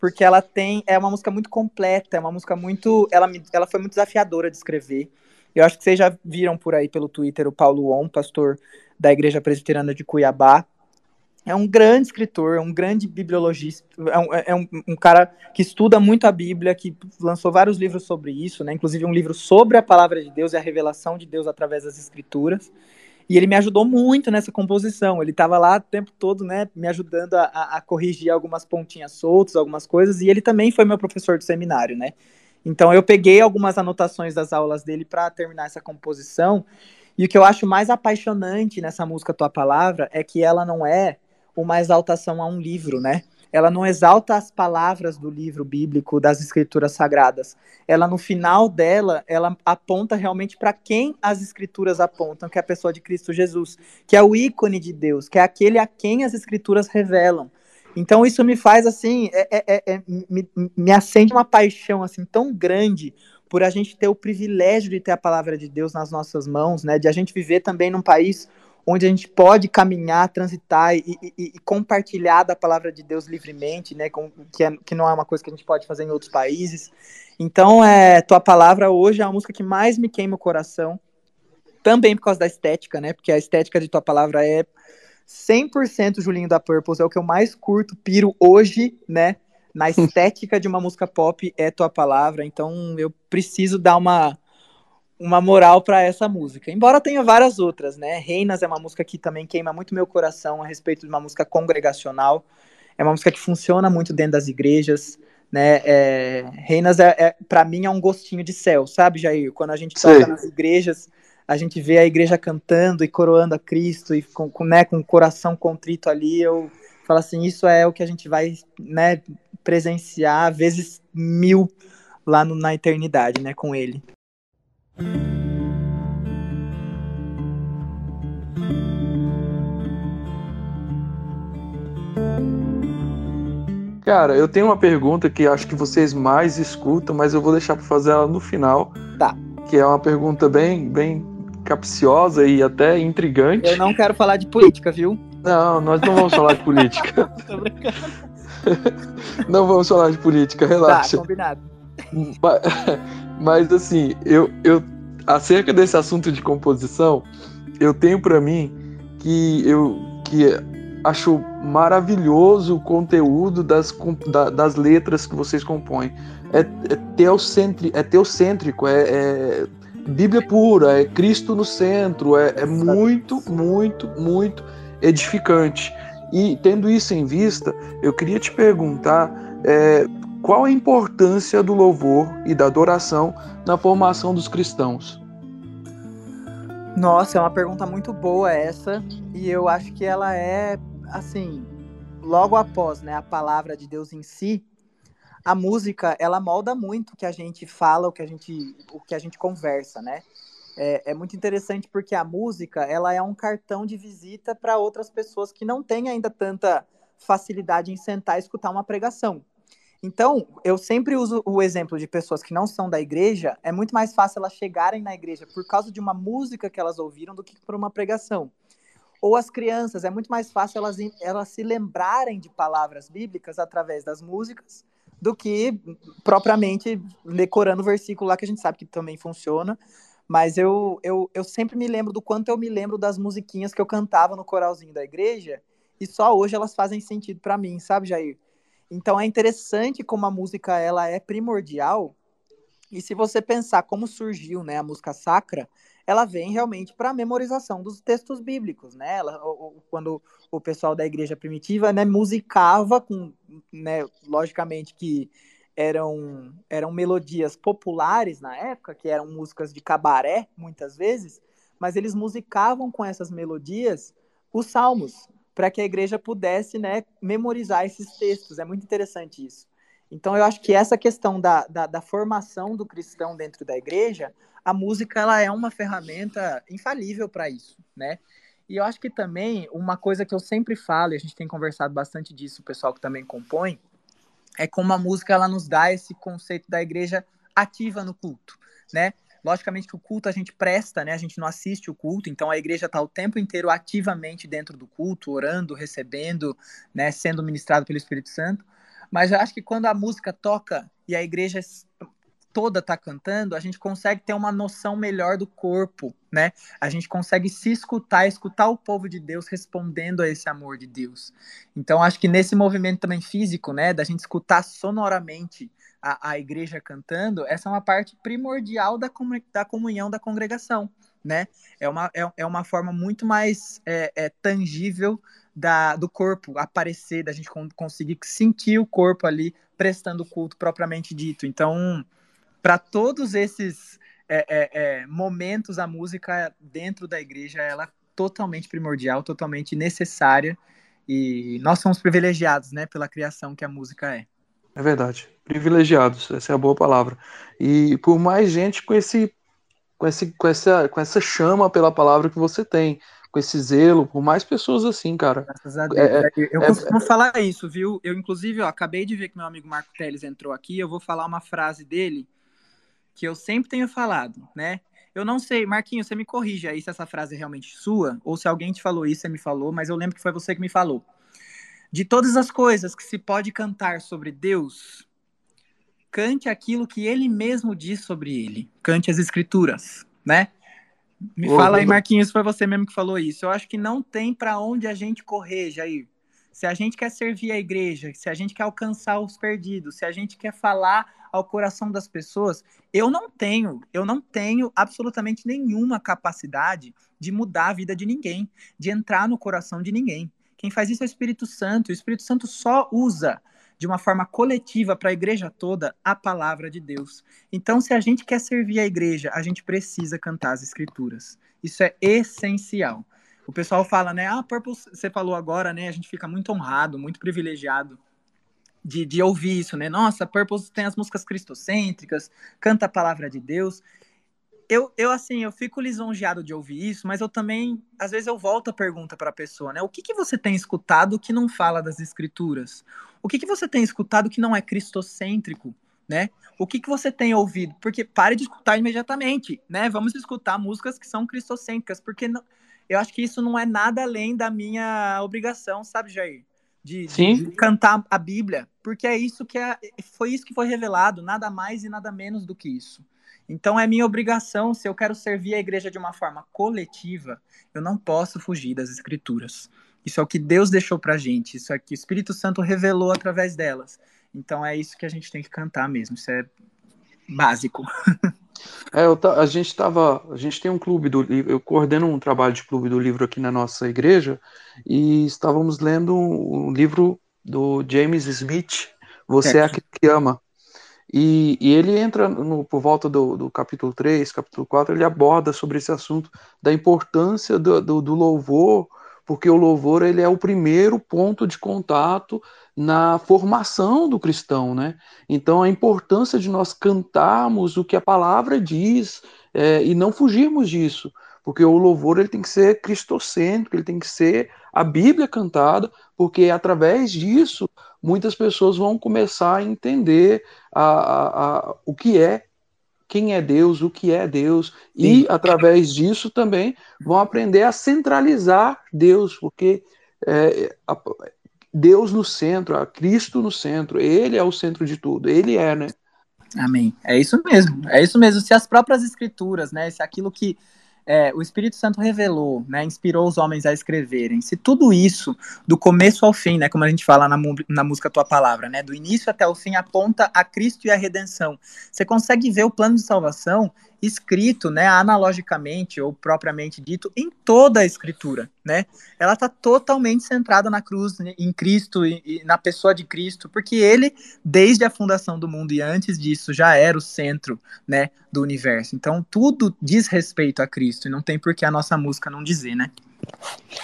Porque ela tem, é uma música muito completa, é uma música muito, ela, ela foi muito desafiadora de escrever. Eu acho que vocês já viram por aí pelo Twitter o Paulo On, pastor da Igreja Presbiteriana de Cuiabá. É um grande escritor, um grande bibliologista, é, um, é um, um, cara que estuda muito a Bíblia, que lançou vários livros sobre isso, né? Inclusive um livro sobre a palavra de Deus e a revelação de Deus através das escrituras. E ele me ajudou muito nessa composição. Ele estava lá o tempo todo, né, me ajudando a, a, corrigir algumas pontinhas soltas, algumas coisas. E ele também foi meu professor de seminário, né? Então eu peguei algumas anotações das aulas dele para terminar essa composição. E o que eu acho mais apaixonante nessa música Tua Palavra é que ela não é uma exaltação a um livro, né? Ela não exalta as palavras do livro bíblico, das escrituras sagradas. Ela, no final dela, ela aponta realmente para quem as escrituras apontam, que é a pessoa de Cristo Jesus, que é o ícone de Deus, que é aquele a quem as escrituras revelam. Então isso me faz assim, é, é, é, é me, me acende uma paixão assim tão grande por a gente ter o privilégio de ter a palavra de Deus nas nossas mãos, né? De a gente viver também num país onde a gente pode caminhar, transitar e, e, e, compartilhar da palavra de Deus livremente, né? Com, que, é, que não é uma coisa que a gente pode fazer em outros países. Então, é, tua palavra hoje é a música que mais me queima o coração, também por causa da estética, né? Porque a estética de tua palavra é 100% Julinho da Purpose, é o que eu mais curto, piro hoje, né? Na estética de uma música pop é tua palavra, então eu preciso dar uma uma moral para essa música. Embora tenha várias outras, né? Reinas é uma música que também queima muito meu coração a respeito de uma música congregacional. É uma música que funciona muito dentro das igrejas, né? É, Reinas é, é para mim é um gostinho de céu, sabe, Jair? Quando a gente toca nas igrejas, a gente vê a igreja cantando e coroando a Cristo e com, com, né, com o coração contrito ali, eu falo assim, isso é o que a gente vai, né, presenciar vezes mil lá no, na eternidade, né, com ele. Cara, eu tenho uma pergunta que acho que vocês mais escutam, mas eu vou deixar para fazer ela no final. Tá. Que é uma pergunta bem, bem capciosa e até intrigante. Eu não quero falar de política, viu? Não, nós não vamos falar de política. Tô brincando. não vamos falar de política, relaxa. Tá, combinado. Mas, assim, eu, eu acerca desse assunto de composição, eu tenho para mim que eu que acho maravilhoso o conteúdo das, da, das letras que vocês compõem. É, é, teocentri, é teocêntrico, é, é Bíblia pura, é Cristo no centro, é, é muito, muito, muito edificante. E tendo isso em vista, eu queria te perguntar é, qual a importância do louvor e da adoração na formação dos cristãos? Nossa, é uma pergunta muito boa essa, e eu acho que ela é, assim, logo após né, a palavra de Deus em si, a música, ela molda muito o que a gente fala, o que a gente, o que a gente conversa, né? É, é muito interessante porque a música, ela é um cartão de visita para outras pessoas que não têm ainda tanta facilidade em sentar e escutar uma pregação. Então, eu sempre uso o exemplo de pessoas que não são da igreja. É muito mais fácil elas chegarem na igreja por causa de uma música que elas ouviram do que por uma pregação. Ou as crianças, é muito mais fácil elas, elas se lembrarem de palavras bíblicas através das músicas do que propriamente decorando o versículo lá que a gente sabe que também funciona. Mas eu, eu, eu sempre me lembro do quanto eu me lembro das musiquinhas que eu cantava no coralzinho da igreja e só hoje elas fazem sentido para mim, sabe, Jair? Então é interessante como a música ela é primordial. E se você pensar como surgiu, né, a música sacra, ela vem realmente para a memorização dos textos bíblicos, né? Ela, quando o pessoal da igreja primitiva, né, musicava com, né, logicamente que eram eram melodias populares na época, que eram músicas de cabaré muitas vezes, mas eles musicavam com essas melodias os salmos, para que a igreja pudesse né, memorizar esses textos. É muito interessante isso. Então, eu acho que essa questão da, da, da, formação do cristão dentro da igreja, a música ela é uma ferramenta infalível para isso, né? E eu acho que também uma coisa que eu sempre falo, e a gente tem conversado bastante disso, o pessoal que também compõe, é como a música ela nos dá esse conceito da igreja ativa no culto, né? Logicamente que o culto a gente presta, né? A gente não assiste o culto, então a igreja está o tempo inteiro ativamente dentro do culto, orando, recebendo, né? Sendo ministrado pelo Espírito Santo. Mas eu acho que quando a música toca e a igreja toda está cantando, a gente consegue ter uma noção melhor do corpo, né? A gente consegue se escutar, escutar o povo de Deus respondendo a esse amor de Deus. Então, acho que nesse movimento também físico, né, da gente escutar sonoramente a, a igreja cantando, essa é uma parte primordial da, da comunhão da congregação, né? É uma, é, é uma forma muito mais é, é, tangível da, do corpo aparecer, da gente conseguir sentir o corpo ali prestando culto propriamente dito. Então, para todos esses é, é, é, momentos, a música dentro da igreja ela é totalmente primordial, totalmente necessária. E nós somos privilegiados, né, pela criação que a música é. É verdade, privilegiados, essa é a boa palavra. E por mais gente com esse, com esse, com essa, com essa chama pela palavra que você tem, com esse zelo, por mais pessoas assim, cara. Graças a Deus. É, é eu é, costumo falar isso, viu? Eu, inclusive, ó, acabei de ver que meu amigo Marco Teles entrou aqui, eu vou falar uma frase dele que eu sempre tenho falado, né? Eu não sei, Marquinhos, você me corrige aí se essa frase é realmente sua, ou se alguém te falou isso, você me falou, mas eu lembro que foi você que me falou. De todas as coisas que se pode cantar sobre Deus, cante aquilo que ele mesmo diz sobre ele. Cante as escrituras, né? Me Ô, fala aí, Marquinhos, foi você mesmo que falou isso. Eu acho que não tem para onde a gente correr, Jair. Se a gente quer servir a igreja, se a gente quer alcançar os perdidos, se a gente quer falar ao coração das pessoas, eu não tenho, eu não tenho absolutamente nenhuma capacidade de mudar a vida de ninguém, de entrar no coração de ninguém. Quem faz isso é o Espírito Santo. O Espírito Santo só usa de uma forma coletiva para a igreja toda a palavra de Deus. Então, se a gente quer servir a igreja, a gente precisa cantar as escrituras. Isso é essencial. O pessoal fala, né? Ah, Purpose, você falou agora, né? A gente fica muito honrado, muito privilegiado de, de ouvir isso, né? Nossa, Purpose tem as músicas cristocêntricas, canta a palavra de Deus. Eu, eu, assim, eu fico lisonjeado de ouvir isso, mas eu também, às vezes, eu volto a pergunta para a pessoa, né? O que, que você tem escutado que não fala das escrituras? O que, que você tem escutado que não é cristocêntrico, né? O que, que você tem ouvido? Porque pare de escutar imediatamente, né? Vamos escutar músicas que são cristocêntricas, porque não, eu acho que isso não é nada além da minha obrigação, sabe, Jair? de, de, de, cantar a Bíblia, porque é isso que é, foi isso que foi revelado, nada mais e nada menos do que isso. Então é minha obrigação, se eu quero servir a igreja de uma forma coletiva, eu não posso fugir das escrituras. Isso é o que Deus deixou pra gente, isso é o que o Espírito Santo revelou através delas. Então é isso que a gente tem que cantar mesmo, isso é básico. É, eu, a gente estava, a gente tem um clube do livro, eu coordeno um trabalho de clube do livro aqui na nossa igreja e estávamos lendo um, um livro do James Smith, Você é, é aquele que ama. E, e ele entra no, por volta do, do, capítulo 3, capítulo 4, ele aborda sobre esse assunto da importância do, do, do louvor, porque o louvor ele é o primeiro ponto de contato na formação do cristão, né? Então a importância de nós cantarmos o que a palavra diz é, e não fugirmos disso, porque o louvor ele tem que ser cristocêntrico, ele tem que ser a Bíblia cantada, porque através disso muitas pessoas vão começar a entender a, a, a, o que é quem é Deus, o que é Deus, Sim. e através disso também vão aprender a centralizar Deus, porque é, Deus no centro, a Cristo no centro. Ele é o centro de tudo. Ele é, né? Amém. É isso mesmo. É isso mesmo. Se as próprias escrituras, né, se aquilo que é, o Espírito Santo revelou, né, inspirou os homens a escreverem. Se tudo isso, do começo ao fim, né, como a gente fala na, na música Tua Palavra, né, do início até o fim, aponta a Cristo e a redenção. Você consegue ver o plano de salvação escrito, né, analogicamente ou propriamente dito em toda a escritura, né? Ela está totalmente centrada na cruz, né, em Cristo e, na pessoa de Cristo, porque ele, desde a fundação do mundo e antes disso, já era o centro, né, do universo. Então tudo diz respeito a Cristo e não tem por que a nossa música não dizer, né?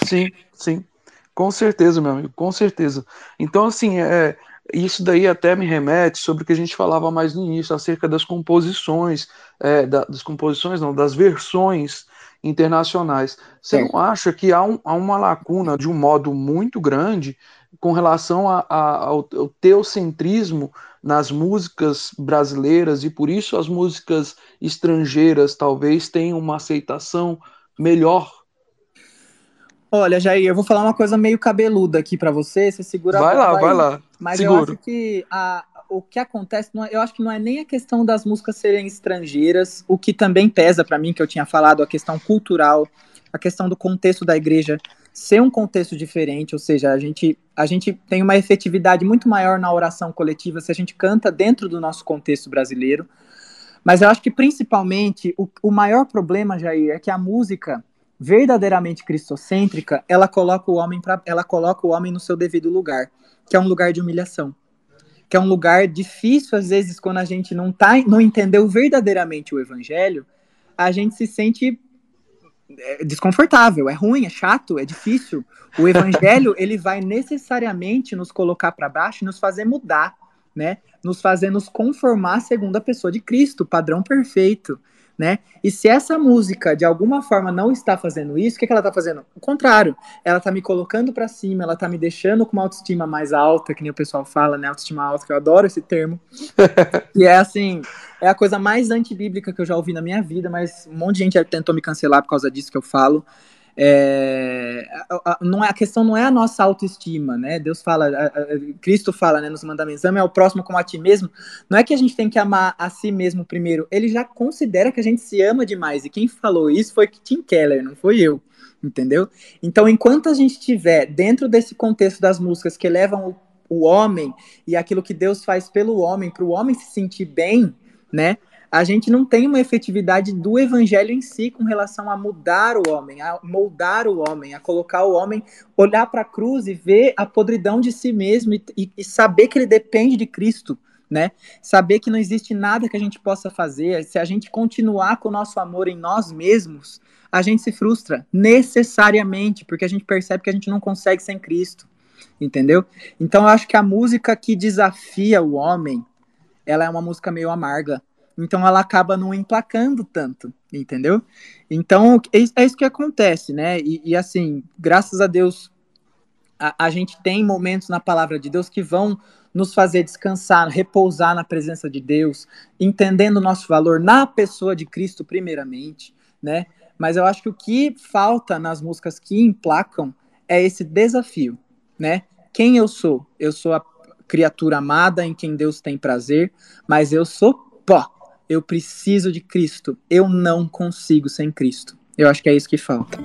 Sim, sim. Com certeza, meu amigo, com certeza. Então, assim, é, isso daí até me remete sobre o que a gente falava mais no início, acerca das composições, é, da, das composições não, das versões internacionais. Você é. não acha que há, um, há, uma lacuna de um modo muito grande com relação a, a, ao, ao teocentrismo nas músicas brasileiras e por isso as músicas estrangeiras talvez tenham uma aceitação melhor Olha, Jair, eu vou falar uma coisa meio cabeluda aqui para você, você segura Vai lá, vai lá. Mas Seguro. eu acho que a, o que acontece, é, eu acho que não é nem a questão das músicas serem estrangeiras, o que também pesa para mim, que eu tinha falado, a questão cultural, a questão do contexto da igreja ser um contexto diferente, ou seja, a gente, a gente tem uma efetividade muito maior na oração coletiva se a gente canta dentro do nosso contexto brasileiro. Mas eu acho que principalmente o, o maior problema, Jair, é que a música verdadeiramente cristocêntrica, ela coloca o homem para ela coloca o homem no seu devido lugar, que é um lugar de humilhação. Que é um lugar difícil às vezes quando a gente não tá não entendeu verdadeiramente o evangelho, a gente se sente é desconfortável, é ruim, é chato, é difícil. O evangelho, ele vai necessariamente nos colocar para baixo e nos fazer mudar, né? Nos fazer nos conformar segundo a pessoa de Cristo, padrão perfeito né? E se essa música de alguma forma não está fazendo isso, o que, que ela está fazendo? O contrário, ela está me colocando para cima, ela está me deixando com uma autoestima mais alta, que nem o pessoal fala, né? Autoestima alta, que eu adoro esse termo. e é assim, é a coisa mais antibíblica que eu já ouvi na minha vida, mas um monte de gente tentou me cancelar por causa disso que eu falo. É, a, a, não é, a questão não é a nossa autoestima, né? Deus fala, a, Cristo fala né, nos mandamentos, ame ao próximo como a ti mesmo. Não é que a gente tem que amar a si mesmo primeiro, ele já considera que a gente se ama demais. E quem falou isso foi Tim Keller, não foi eu, entendeu? Então, enquanto a gente estiver dentro desse contexto das músicas que levam o, o homem e aquilo que Deus faz pelo homem, para o homem se sentir bem, né? A gente não tem uma efetividade do evangelho em si com relação a mudar o homem, a moldar o homem, a colocar o homem, olhar para a cruz e ver a podridão de si mesmo e, e, saber que ele depende de Cristo, né? Saber que não existe nada que a gente possa fazer. Se a gente continuar com o nosso amor em nós mesmos, a gente se frustra necessariamente, porque a gente percebe que a gente não consegue sem Cristo, entendeu? Então eu acho que a música que desafia o homem, ela é uma música meio amarga então ela acaba não emplacando tanto, entendeu? Então é, é isso que acontece, né? E, e assim, graças a Deus, a, a, gente tem momentos na palavra de Deus que vão nos fazer descansar, repousar na presença de Deus, entendendo o nosso valor na pessoa de Cristo, primeiramente, né? Mas eu acho que o que falta nas músicas que emplacam é esse desafio, né? Quem eu sou? Eu sou a criatura amada em quem Deus tem prazer, mas eu sou eu preciso de Cristo. Eu não consigo sem Cristo. Eu acho que é isso que falta.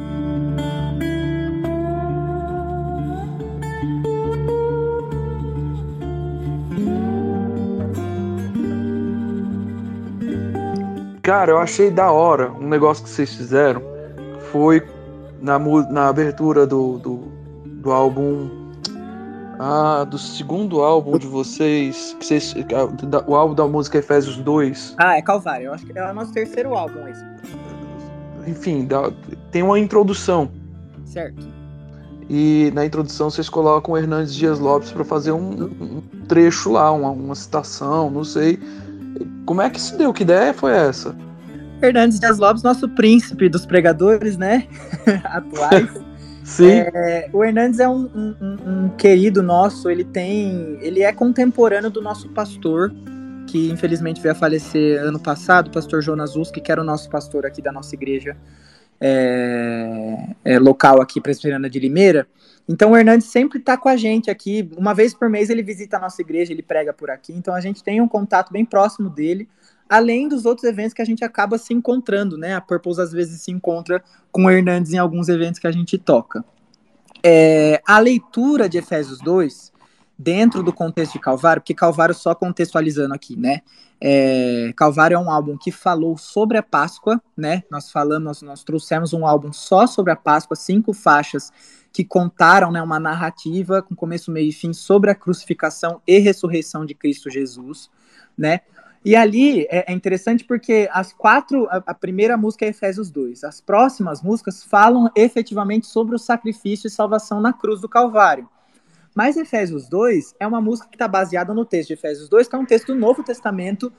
Cara, eu achei da hora um negócio que vocês fizeram. Foi na, na abertura do, do, do álbum ah, do segundo álbum de vocês, que vocês o álbum da música Efésios 2. Ah, é Calvário. Eu acho que é o nosso terceiro álbum esse. Enfim, dá, tem uma introdução. Certo. E na introdução vocês colocam o Hernandes Dias Lopes para fazer um, um, trecho lá, uma, uma citação, não sei. Como é que se deu? Que ideia foi essa? Hernandes Dias Lopes, nosso príncipe dos pregadores, né? Atuais. Sim. É, o Hernandes é um, um, um, querido nosso, ele tem. Ele é contemporâneo do nosso pastor, que infelizmente veio a falecer ano passado, o pastor Jonas Uski, que era o nosso pastor aqui da nossa igreja é, é, local aqui, Presbiteriana de Limeira. Então o Hernandes sempre está com a gente aqui. Uma vez por mês ele visita a nossa igreja, ele prega por aqui. Então a gente tem um contato bem próximo dele além dos outros eventos que a gente acaba se encontrando, né? A Purpose às vezes se encontra com o Hernandes em alguns eventos que a gente toca. É, a leitura de Efésios 2, dentro do contexto de Calvário, porque Calvário só contextualizando aqui, né? É, Calvário é um álbum que falou sobre a Páscoa, né? Nós falamos, nós trouxemos um álbum só sobre a Páscoa, cinco faixas que contaram né, uma narrativa com começo, meio e fim sobre a crucificação e ressurreição de Cristo Jesus, né? E ali é, é interessante porque as quatro, a, a, primeira música é Efésios 2, as próximas músicas falam efetivamente sobre o sacrifício e salvação na cruz do Calvário. Mas Efésios 2 é uma música que está baseada no texto de Efésios 2, que é um texto do Novo Testamento,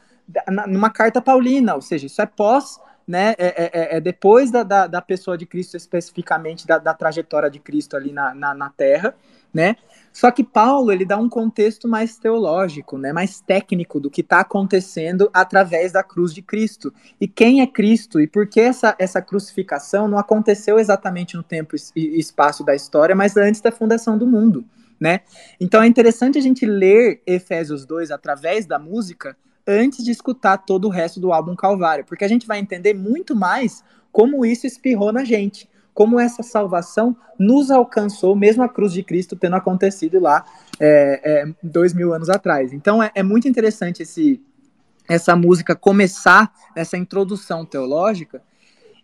numa carta paulina, ou seja, isso é pós, né, é, é, é, é depois da, da, da, pessoa de Cristo, especificamente da, da trajetória de Cristo ali na, na, na Terra, né? Só que Paulo ele dá um contexto mais teológico, né, mais técnico do que está acontecendo através da cruz de Cristo. E quem é Cristo e por que essa, essa crucificação não aconteceu exatamente no tempo e espaço da história, mas antes da fundação do mundo. né? Então é interessante a gente ler Efésios 2 através da música antes de escutar todo o resto do álbum Calvário, porque a gente vai entender muito mais como isso espirrou na gente, como essa salvação nos alcançou, mesmo a cruz de Cristo tendo acontecido lá é, é, dois mil anos atrás. Então é, é muito interessante esse, essa música começar essa introdução teológica.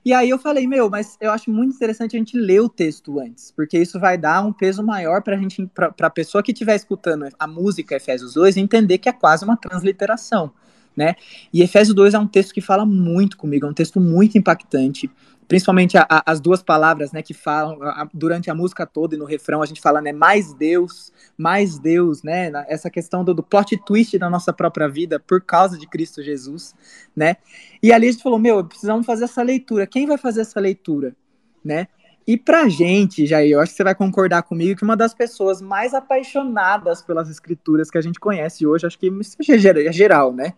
E aí eu falei, meu, mas eu acho muito interessante a gente ler o texto antes, porque isso vai dar um peso maior para a gente, para a pessoa que estiver escutando a música Efésios 2 entender que é quase uma transliteração, né? E Efésios 2 é um texto que fala muito comigo, é um texto muito impactante principalmente a, a, as duas palavras, né, que falam a, durante a música toda e no refrão a gente fala, né, mais Deus, mais Deus, né, essa questão do, do plot twist da nossa própria vida por causa de Cristo Jesus, né, e ali a gente falou, meu, precisamos fazer essa leitura, quem vai fazer essa leitura, né, e pra gente, Jair, eu acho que você vai concordar comigo que uma das pessoas mais apaixonadas pelas escrituras que a gente conhece hoje, acho que isso é geral, né,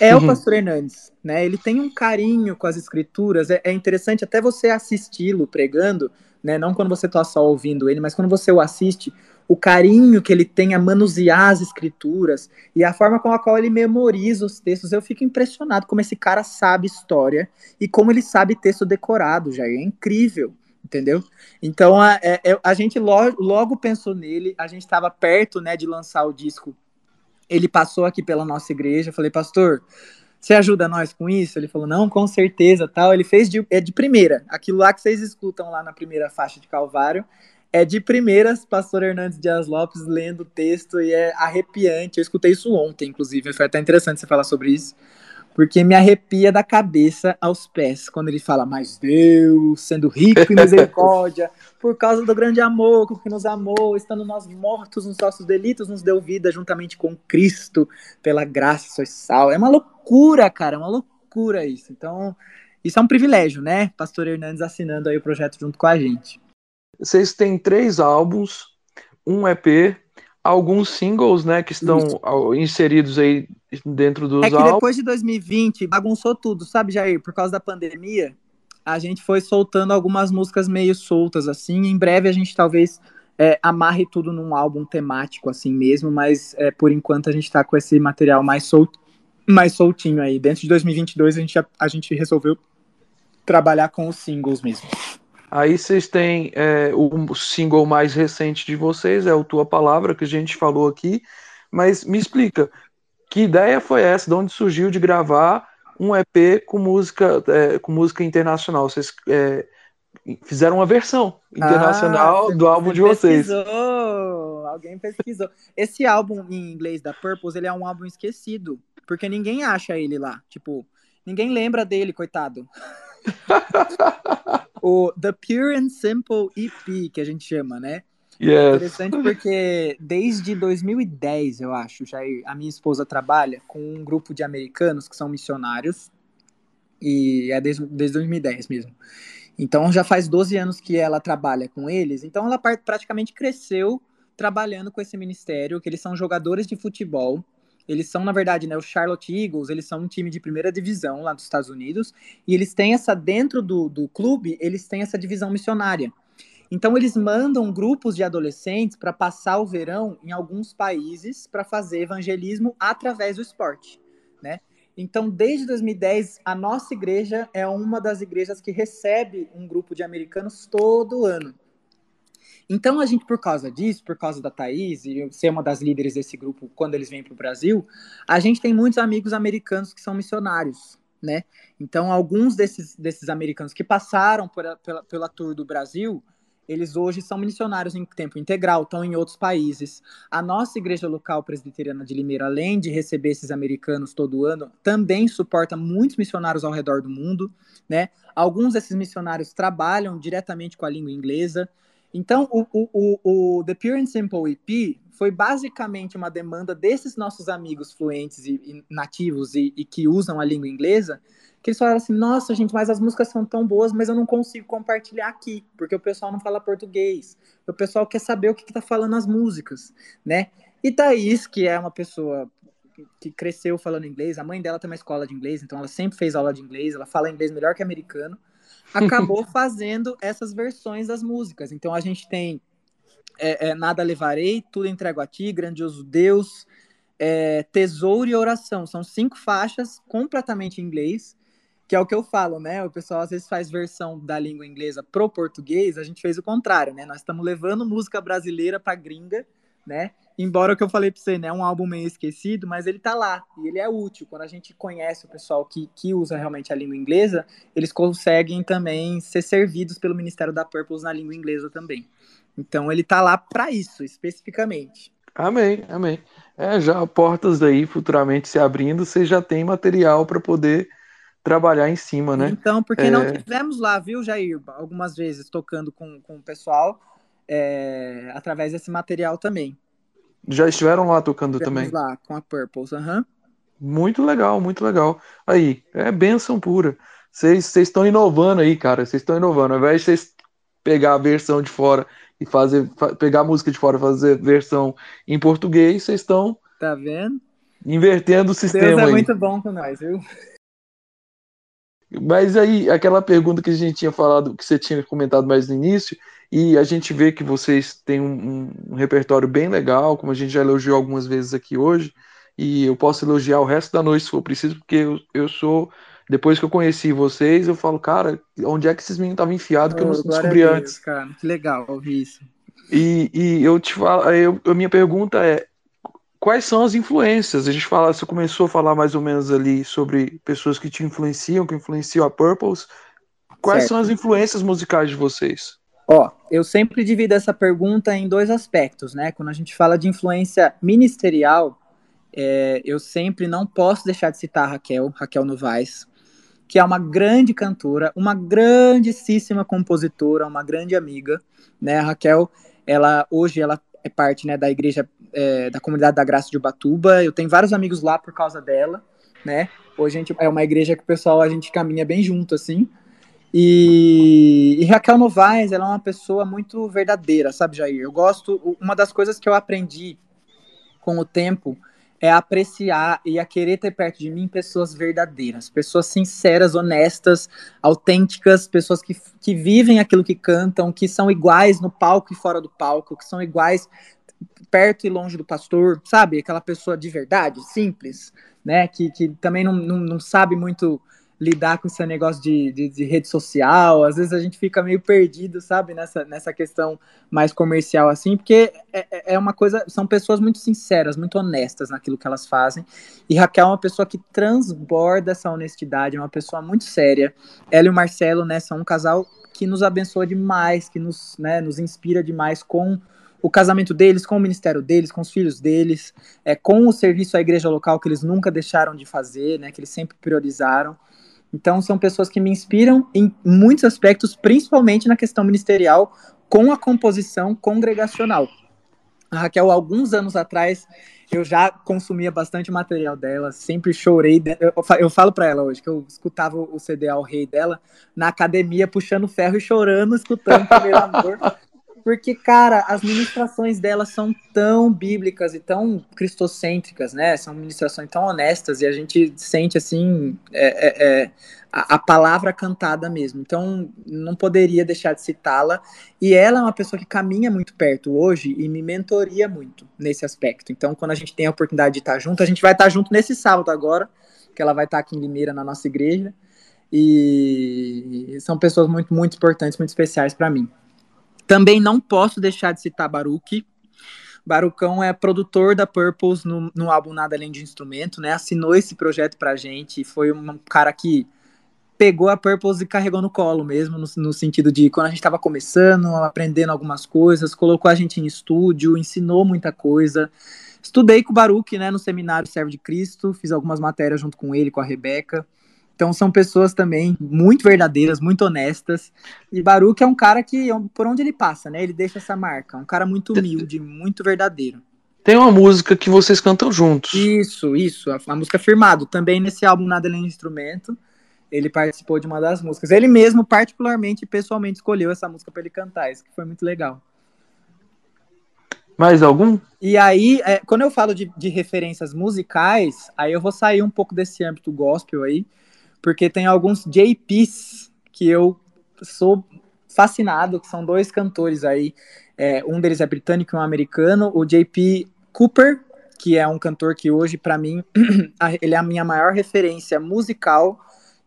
é uhum. o pastor Hernandes, né? Ele tem um carinho com as escrituras. É, é interessante até você assisti-lo pregando, né? Não quando você está só ouvindo ele, mas quando você o assiste, o carinho que ele tem a manusear as escrituras e a forma com a qual ele memoriza os textos. Eu fico impressionado como esse cara sabe história e como ele sabe texto decorado, já é incrível. Entendeu? Então a, a, é, é, a gente logo, logo pensou nele, a gente estava perto né, de lançar o disco ele passou aqui pela nossa igreja, eu falei, pastor, você ajuda nós com isso? Ele falou, não, com certeza, tal. Ele fez de, é de primeira, aquilo lá que vocês escutam lá na primeira faixa de Calvário, é de primeiras, pastor Hernandes Dias Lopes lendo o texto e é arrepiante. Eu escutei isso ontem, inclusive, foi até interessante você falar sobre isso porque me arrepia da cabeça aos pés quando ele fala, mas Deus, sendo rico em misericórdia, por causa do grande amor com que nos amou, estando nós mortos nos nossos delitos, nos deu vida juntamente com Cristo, pela graça sois sal. É uma loucura, cara, é uma loucura isso. Então, isso é um privilégio, né? Pastor Hernandes assinando aí o projeto junto com a gente. Vocês têm três álbuns, um EP, alguns singles, né, que estão Isso. inseridos aí dentro dos É que depois de 2020 bagunçou tudo, sabe, Jair? Por causa da pandemia, a gente foi soltando algumas músicas meio soltas, assim. Em breve a gente talvez é, amarre tudo num álbum temático, assim mesmo, mas é, por enquanto a gente tá com esse material mais, sol, mais soltinho aí. Dentro de 2022 a gente, a gente resolveu trabalhar com os singles mesmo. Aí vocês têm é, o single mais recente de vocês, é o Tua Palavra, que a gente falou aqui. Mas me explica, que ideia foi essa? De onde surgiu de gravar um EP com música, é, com música internacional? Vocês é, fizeram uma versão internacional ah, do álbum de vocês. Pesquisou. Alguém pesquisou. Esse álbum em inglês da Purpose, ele é um álbum esquecido, porque ninguém acha ele lá. Tipo, ninguém lembra dele, coitado. o The Pure and Simple EP, que a gente chama, né? Yes. É interessante porque desde 2010, eu acho, já a minha esposa trabalha com um grupo de americanos que são missionários e é desde, desde 2010 mesmo. Então já faz 12 anos que ela trabalha com eles, então ela praticamente cresceu trabalhando com esse ministério, que eles são jogadores de futebol eles são, na verdade, né, o Charlotte Eagles, eles são um time de primeira divisão lá dos Estados Unidos, e eles têm essa, dentro do, do clube, eles têm essa divisão missionária. Então, eles mandam grupos de adolescentes para passar o verão em alguns países para fazer evangelismo através do esporte, né? Então, desde 2010, a nossa igreja é uma das igrejas que recebe um grupo de americanos todo ano. Então, a gente, por causa disso, por causa da Thaís e ser uma das líderes desse grupo quando eles vêm para o Brasil, a gente tem muitos amigos americanos que são missionários, né? Então, alguns desses, desses americanos que passaram por a, pela, pela tour do Brasil, eles hoje são missionários em tempo integral, estão em outros países. A nossa igreja local presbiteriana de Limeira, além de receber esses americanos todo ano, também suporta muitos missionários ao redor do mundo, né? Alguns desses missionários trabalham diretamente com a língua inglesa. Então, o, o, o, The Pure and Simple EP foi basicamente uma demanda desses nossos amigos fluentes e, e nativos e, e, que usam a língua inglesa, que eles falaram assim, nossa, gente, mas as músicas são tão boas, mas eu não consigo compartilhar aqui, porque o pessoal não fala português, o pessoal quer saber o que, está falando as músicas, né? E Thaís, que é uma pessoa que cresceu falando inglês, a mãe dela tem uma escola de inglês, então ela sempre fez aula de inglês, ela fala inglês melhor que americano, acabou fazendo essas versões das músicas. Então a gente tem é, é, Nada Levarei, Tudo Entrego a Ti, Grandioso Deus, é, Tesouro e Oração. São cinco faixas completamente em inglês, que é o que eu falo, né? O pessoal às vezes faz versão da língua inglesa pro português, a gente fez o contrário, né? Nós estamos levando música brasileira pra gringa, né? Embora o que eu falei pra você, né, é um álbum meio esquecido, mas ele tá lá e ele é útil. Quando a gente conhece o pessoal que, que usa realmente a língua inglesa, eles conseguem também ser servidos pelo Ministério da Purpose na língua inglesa também. Então ele tá lá para isso, especificamente. Amém, amém. É, já portas aí futuramente se abrindo, você já tem material para poder trabalhar em cima, né? Então, porque é... não tivemos lá, viu, Jair, algumas vezes tocando com, com o pessoal é, através desse material também. Já estiveram lá tocando Tivemos também? lá, com a aham. Uhum. Muito legal, muito legal. Aí, é benção pura. Vocês estão inovando aí, cara. Vocês estão inovando. Ao invés de vocês pegar a versão de fora e fazer pegar a música de fora e fazer versão em português, vocês estão Tá vendo? Invertendo o sistema Deus é aí. muito bom com nós, viu? Mas aí, aquela pergunta que a gente tinha falado, que você tinha comentado mais no início, e a gente vê que vocês têm um, um, repertório bem legal, como a gente já elogiou algumas vezes aqui hoje, e eu posso elogiar o resto da noite se for preciso, porque eu, eu sou. Depois que eu conheci vocês, eu falo, cara, onde é que esses meninos estavam enfiados que eu não descobri Deus, antes? Cara, que legal ouvir isso. E, e eu te falo, eu, a minha pergunta é: quais são as influências? A gente fala, você começou a falar mais ou menos ali sobre pessoas que te influenciam, que influenciam a Purples. Quais certo. são as influências musicais de vocês? Ó, eu sempre divido essa pergunta em dois aspectos, né? Quando a gente fala de influência ministerial, é, eu sempre não posso deixar de citar a Raquel, Raquel Novaes, que é uma grande cantora, uma grandíssima compositora, uma grande amiga, né? A Raquel, ela hoje ela é parte né, da igreja é, da comunidade da Graça de Ubatuba. Eu tenho vários amigos lá por causa dela, né? Hoje a gente é uma igreja que o pessoal a gente caminha bem junto assim. E, e, Raquel Novaes, ela é uma pessoa muito verdadeira, sabe, Jair? Eu gosto, uma das coisas que eu aprendi com o tempo é apreciar e a querer ter perto de mim pessoas verdadeiras, pessoas sinceras, honestas, autênticas, pessoas que, que vivem aquilo que cantam, que são iguais no palco e fora do palco, que são iguais perto e longe do pastor, sabe? Aquela pessoa de verdade, simples, né? Que, que também não, não, não sabe muito lidar com esse negócio de, de, de, rede social, às vezes a gente fica meio perdido, sabe, nessa, nessa questão mais comercial, assim, porque é, é, é uma coisa, são pessoas muito sinceras, muito honestas naquilo que elas fazem, e Raquel é uma pessoa que transborda essa honestidade, é uma pessoa muito séria, ela e o Marcelo, né, são um casal que nos abençoa demais, que nos, né, nos inspira demais com o casamento deles, com o ministério deles, com os filhos deles, é, com o serviço à igreja local que eles nunca deixaram de fazer, né, que eles sempre priorizaram. Então, são pessoas que me inspiram em muitos aspectos, principalmente na questão ministerial, com a composição congregacional. A Raquel, alguns anos atrás, eu já consumia bastante material dela, sempre chorei. Eu falo para ela hoje que eu escutava o CD ao rei dela na academia, puxando ferro e chorando, escutando o meu amor. Porque, cara, as ministrações dela são tão bíblicas e tão cristocêntricas, né? São ministrações tão honestas e a gente sente, assim, é, é, é, a, a, palavra cantada mesmo. Então, não poderia deixar de citá-la. E ela é uma pessoa que caminha muito perto hoje e me mentoria muito nesse aspecto. Então, quando a gente tem a oportunidade de estar junto, a gente vai estar junto nesse sábado agora, que ela vai estar aqui em Limeira, na nossa igreja. E são pessoas muito, muito importantes, muito especiais para mim. Também não posso deixar de citar Baruch. Barucão é produtor da Purples no, no álbum Nada Além de Instrumento, né? Assinou esse projeto pra gente. Foi um cara que pegou a Purples e carregou no colo mesmo, no, no sentido de quando a gente estava começando, aprendendo algumas coisas, colocou a gente em estúdio, ensinou muita coisa. Estudei com o Baruch, né, no seminário Servo de Cristo, fiz algumas matérias junto com ele, com a Rebeca. Então são pessoas também muito verdadeiras, muito honestas. E Baruch é um cara que, por onde ele passa, né? Ele deixa essa marca. Um cara muito humilde, muito verdadeiro. Tem uma música que vocês cantam juntos. Isso, isso. A, a música Firmado. Também nesse álbum Nada Além de Instrumento. Ele participou de uma das músicas. Ele mesmo, particularmente, pessoalmente, escolheu essa música para ele cantar. Isso que foi muito legal. Mais algum? E aí, é, quando eu falo de, de referências musicais, aí eu vou sair um pouco desse âmbito gospel aí porque tem alguns JPs que eu sou fascinado, que são dois cantores aí. É, um deles é britânico e um americano. O JP Cooper, que é um cantor que hoje, para mim, ele é a minha maior referência musical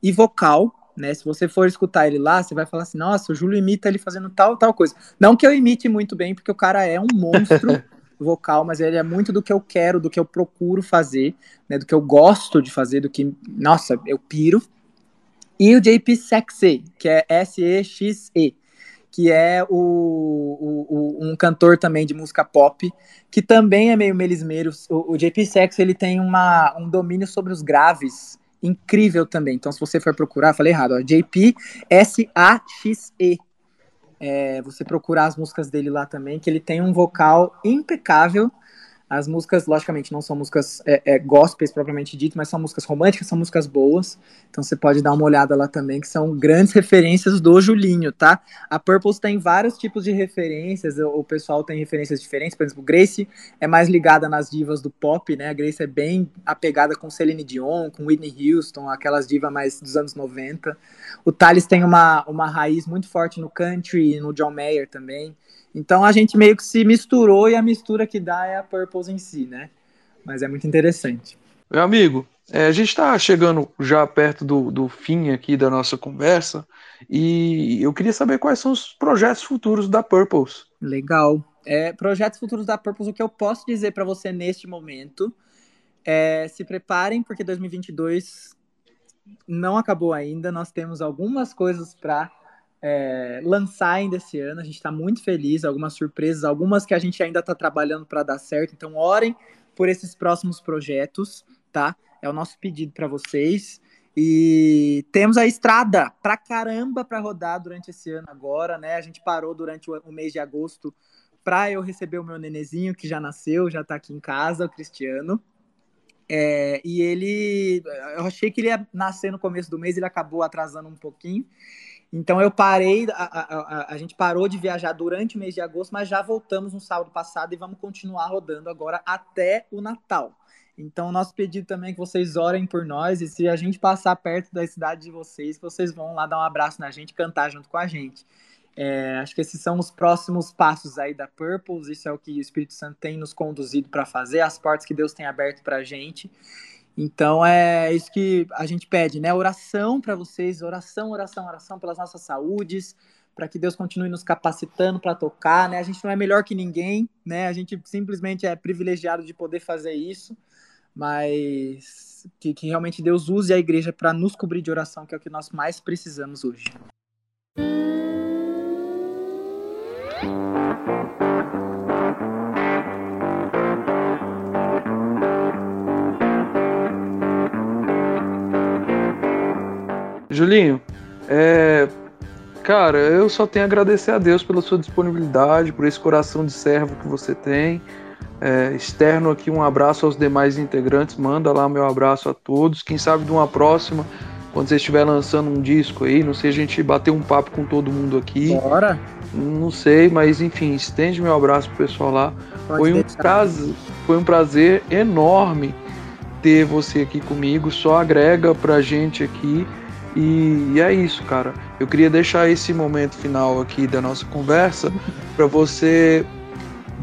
e vocal. Né? Se você for escutar ele lá, você vai falar assim: nossa, o Júlio imita ele fazendo tal, tal coisa. Não que eu imite muito bem, porque o cara é um monstro. vocal, mas ele é muito do que eu quero, do que eu procuro fazer, né, do que eu gosto de fazer, do que, nossa, eu piro. E o JP Sexy, que é S-E-X-E, que é o, o, o, um cantor também de música pop, que também é meio melismeiro. O, o JP Sexy, ele tem uma, um domínio sobre os graves incrível também. Então, se você for procurar, falei errado, ó, JP S-A-X-E, é, você procurar as músicas dele lá também, que ele tem um vocal impecável as músicas, logicamente, não são músicas é, é, gospels propriamente dito, mas são músicas românticas, são músicas boas. Então você pode dar uma olhada lá também, que são grandes referências do Julinho, tá? A Purples tem vários tipos de referências, o pessoal tem referências diferentes. Por exemplo, Grace é mais ligada nas divas do pop, né? A Grace é bem apegada com Celine Dion, com Whitney Houston, aquelas divas mais dos anos 90. O Thales tem uma, uma raiz muito forte no country e no John Mayer também. Então a gente meio que se misturou e a mistura que dá é a Em si, né? Mas é muito interessante. Meu amigo, é, a gente está chegando já perto do, do fim aqui da nossa conversa e eu queria saber quais são os projetos futuros da Purples. Legal. É, projetos futuros da Purples, o que eu posso dizer para você neste momento é se preparem, porque 2022 não acabou ainda. Nós temos algumas coisas para é, lançar ainda esse ano. A gente está muito feliz, algumas surpresas, algumas que a gente ainda está trabalhando para dar certo. Então, orem por esses próximos projetos, tá? É o nosso pedido para vocês. E temos a estrada pra caramba para rodar durante esse ano agora, né? A gente parou durante o mês de agosto para eu receber o meu nenezinho que já nasceu, já está aqui em casa, o Cristiano. É, e ele, eu achei que ele ia nascer no começo do mês, ele acabou atrasando um pouquinho. Então eu parei, a, a, a, a, gente parou de viajar durante o mês de agosto, mas já voltamos no sábado passado e vamos continuar rodando agora até o Natal. Então, nosso pedido também é que vocês orem por nós e se a gente passar perto da cidade de vocês, vocês vão lá dar um abraço na gente, cantar junto com a gente. É, acho que esses são os próximos passos aí da Purples, isso é o que o Espírito Santo tem nos conduzido para fazer, as portas que Deus tem aberto para a gente. Então é isso que a gente pede, né? Oração para vocês, oração, oração, oração pelas nossas saúdes, para que Deus continue nos capacitando para tocar, né? A gente não é melhor que ninguém, né? A gente simplesmente é privilegiado de poder fazer isso, mas que, que realmente Deus use a igreja para nos cobrir de oração, que é o que nós mais precisamos hoje. Julinho, é, cara, eu só tenho a agradecer a Deus pela sua disponibilidade, por esse coração de servo que você tem. É, externo aqui um abraço aos demais integrantes, manda lá meu abraço a todos. Quem sabe de uma próxima, quando você estiver lançando um disco aí, não sei, a gente bater um papo com todo mundo aqui. Bora! Não sei, mas enfim, estende meu abraço pro pessoal lá. foi um, prazer, foi um prazer enorme ter você aqui comigo, só agrega pra gente aqui. E, e, é isso, cara. Eu queria deixar esse momento final aqui da nossa conversa para você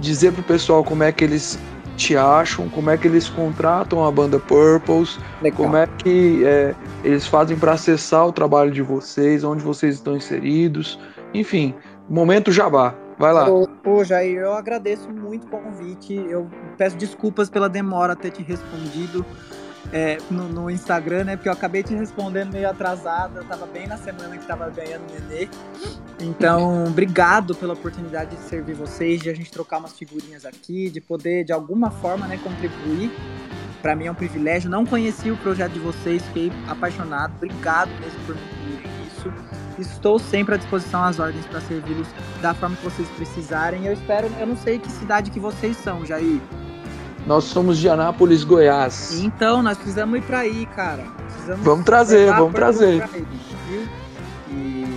dizer pro pessoal como é que eles te acham, como é que eles contratam a banda Purples, Legal. como é que é, eles fazem para acessar o trabalho de vocês, onde vocês estão inseridos, enfim, momento jabá. Vai lá. Pô, Jair, eu agradeço muito o convite. Eu peço desculpas pela demora ter te respondido é, no, no, Instagram, né? Porque eu acabei te respondendo meio atrasada, eu tava bem na semana que tava ganhando nenê. Então, obrigado pela oportunidade de servir vocês, de a gente trocar umas figurinhas aqui, de poder, de alguma forma, né, contribuir. Para mim é um privilégio. Não conheci o projeto de vocês, fiquei apaixonado. Obrigado mesmo por me incluírem nisso. Estou sempre à disposição às ordens para servi-los da forma que vocês precisarem. Eu espero, eu não sei que cidade que vocês são, Jair. Nós somos de Anápolis, Goiás. Então, nós precisamos ir para aí, cara. Precisamos vamos trazer, vamos trazer. Aí, e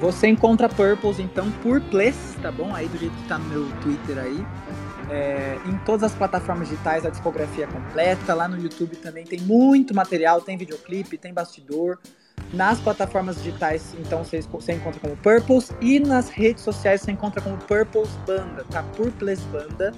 você encontra Purples, então, por Place, tá bom? Aí do jeito que tá no meu Twitter aí. É, em todas as plataformas digitais, a discografia completa. Lá no YouTube também tem muito material, tem videoclipe, tem bastidor. Nas plataformas digitais, então, você, você encontra como Purples. E nas redes sociais, você encontra como Purples Banda, tá? Purples Banda.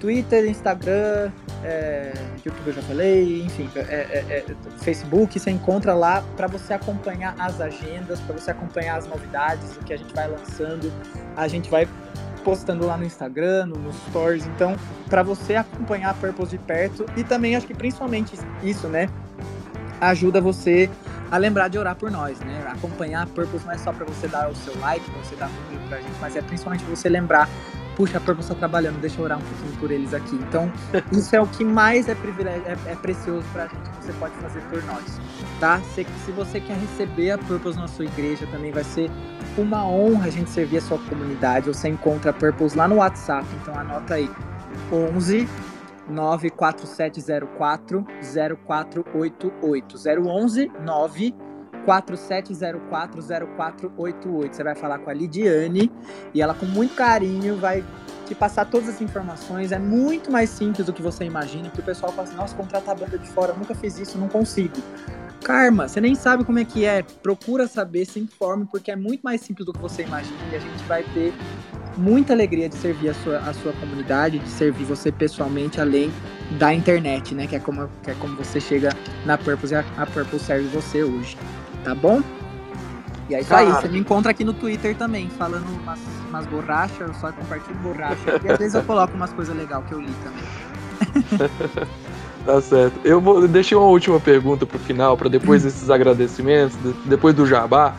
Twitter, Instagram, é, YouTube eu já falei, enfim, é, é, é Facebook, você encontra lá para você acompanhar as agendas, para você acompanhar as novidades, o que a gente vai lançando. A gente vai postando lá no Instagram, nos stories. Então, para você acompanhar a Purpose de perto e também acho que principalmente isso, né? Ajuda você a lembrar de orar por nós, né? Acompanhar a Purpose não é só para você dar o seu like, para você dar número pra gente, mas é principalmente você lembrar puxa, a Purpose está trabalhando, deixa eu orar um pouquinho por eles aqui. Então, isso é o que mais é, privilégio, é, é precioso para a gente que você pode fazer por nós, tá? Se, se você quer receber a Purpose na sua igreja, também vai ser uma honra a gente servir a sua comunidade. Você encontra a Purpose lá no WhatsApp, então anota aí. 11 94704 0488 011 9 47040488. Você vai falar com a Lidiane e ela com muito carinho vai te passar todas as informações. É muito mais simples do que você imagina, porque o pessoal fala assim, nossa, contratar a banda de fora, nunca fiz isso, não consigo. Karma, você nem sabe como é que é. Procura saber, se informe, porque é muito mais simples do que você imagina e a gente vai ter muita alegria de servir a sua, a sua comunidade, de servir você pessoalmente, além da internet, né? Que é como, que é como você chega na Purpose e a, a Purpose serve você hoje. Tá bom? E é isso aí, você me encontra aqui no Twitter também, falando umas, umas borrachas, eu só compartilho borracha. e às vezes eu coloco umas coisas legais que eu li também. tá certo. Eu vou deixei uma última pergunta pro final, para depois desses agradecimentos, depois do jabá,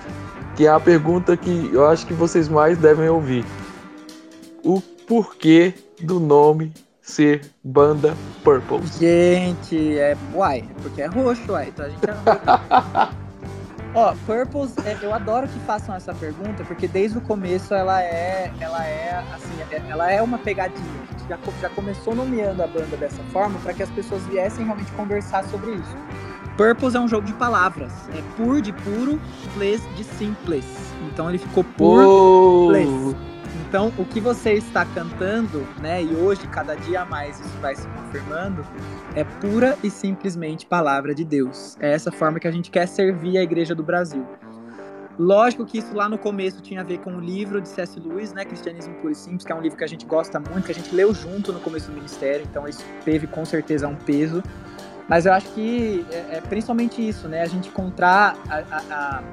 que é a pergunta que eu acho que vocês mais devem ouvir. O porquê do nome ser banda Purple? Gente, é. Uai, é porque é roxo, uai. Então a gente é. Ó, Purples, é, eu adoro que façam essa pergunta, porque desde o começo ela é, ela é, assim, é, ela é uma pegadinha. A gente já, já começou nomeando a banda dessa forma para que as pessoas viessem realmente conversar sobre isso. Purples é um jogo de palavras. É pur de puro, place de simples. Então ele ficou pur, place. Então, o que você está cantando, né, e hoje, cada dia mais, isso vai se confirmando, é pura e simplesmente palavra de Deus. É essa forma que a gente quer servir a igreja do Brasil. Lógico que isso lá no começo tinha a ver com o livro de C.S. Lewis, né, Cristianismo Puro e Simples, que é um livro que a gente gosta muito, que a gente leu junto no começo do ministério, então isso teve com certeza um peso. Mas eu acho que é, é principalmente isso, né, a gente encontrar a, a, a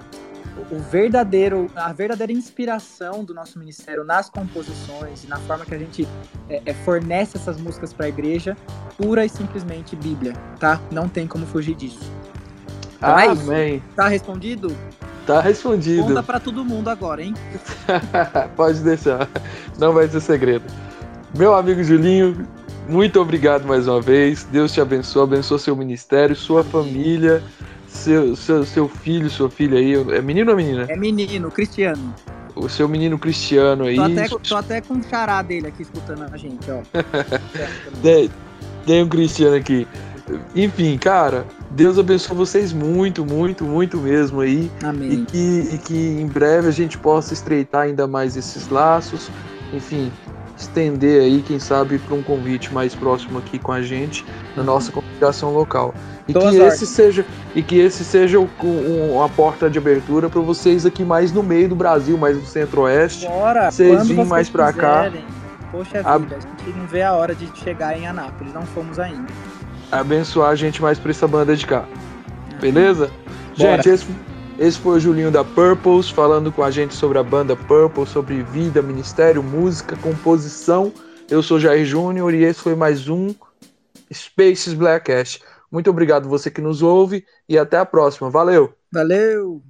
o verdadeiro, a verdadeira inspiração do nosso ministério nas composições e na forma que a gente é, é, fornece essas músicas para a igreja, pura e simplesmente Bíblia, tá? Não tem como fugir disso. Então, é Amém. Tá respondido? Tá respondido. Conta para todo mundo agora, hein? Pode deixar. Não vai ser segredo. Meu amigo Julinho, muito obrigado mais uma vez. Deus te abençoe, abençoe seu ministério, sua família seu, seu, seu filho, sua filha aí, é menino ou menina? É menino, Cristiano. O seu menino Cristiano aí. Tô até, tô até com um xará dele aqui escutando a gente, ó. tem, tem um Cristiano aqui. Enfim, cara, Deus abençoe vocês muito, muito, muito mesmo aí. Amém. E que, e que em breve a gente possa estreitar ainda mais esses laços. Enfim, estender aí, quem sabe, para um convite mais próximo aqui com a gente na nossa congregação local. E que, esse seja, e que esse seja o, um, uma porta de abertura para vocês aqui mais no meio do Brasil, mais no centro-oeste. Bora, vocês virem mais para cá. Poxa a... vida, a gente não vê a hora de chegar em Anápolis, não fomos ainda. Abençoar a gente mais para essa banda de cá. Beleza? Bora. Gente, esse, esse foi o Julinho da Purples falando com a gente sobre a banda Purple, sobre vida, ministério, música, composição. Eu sou Jair Júnior e esse foi mais um Spaces Blackcast. Muito obrigado você que nos ouve e até a próxima. Valeu! Valeu!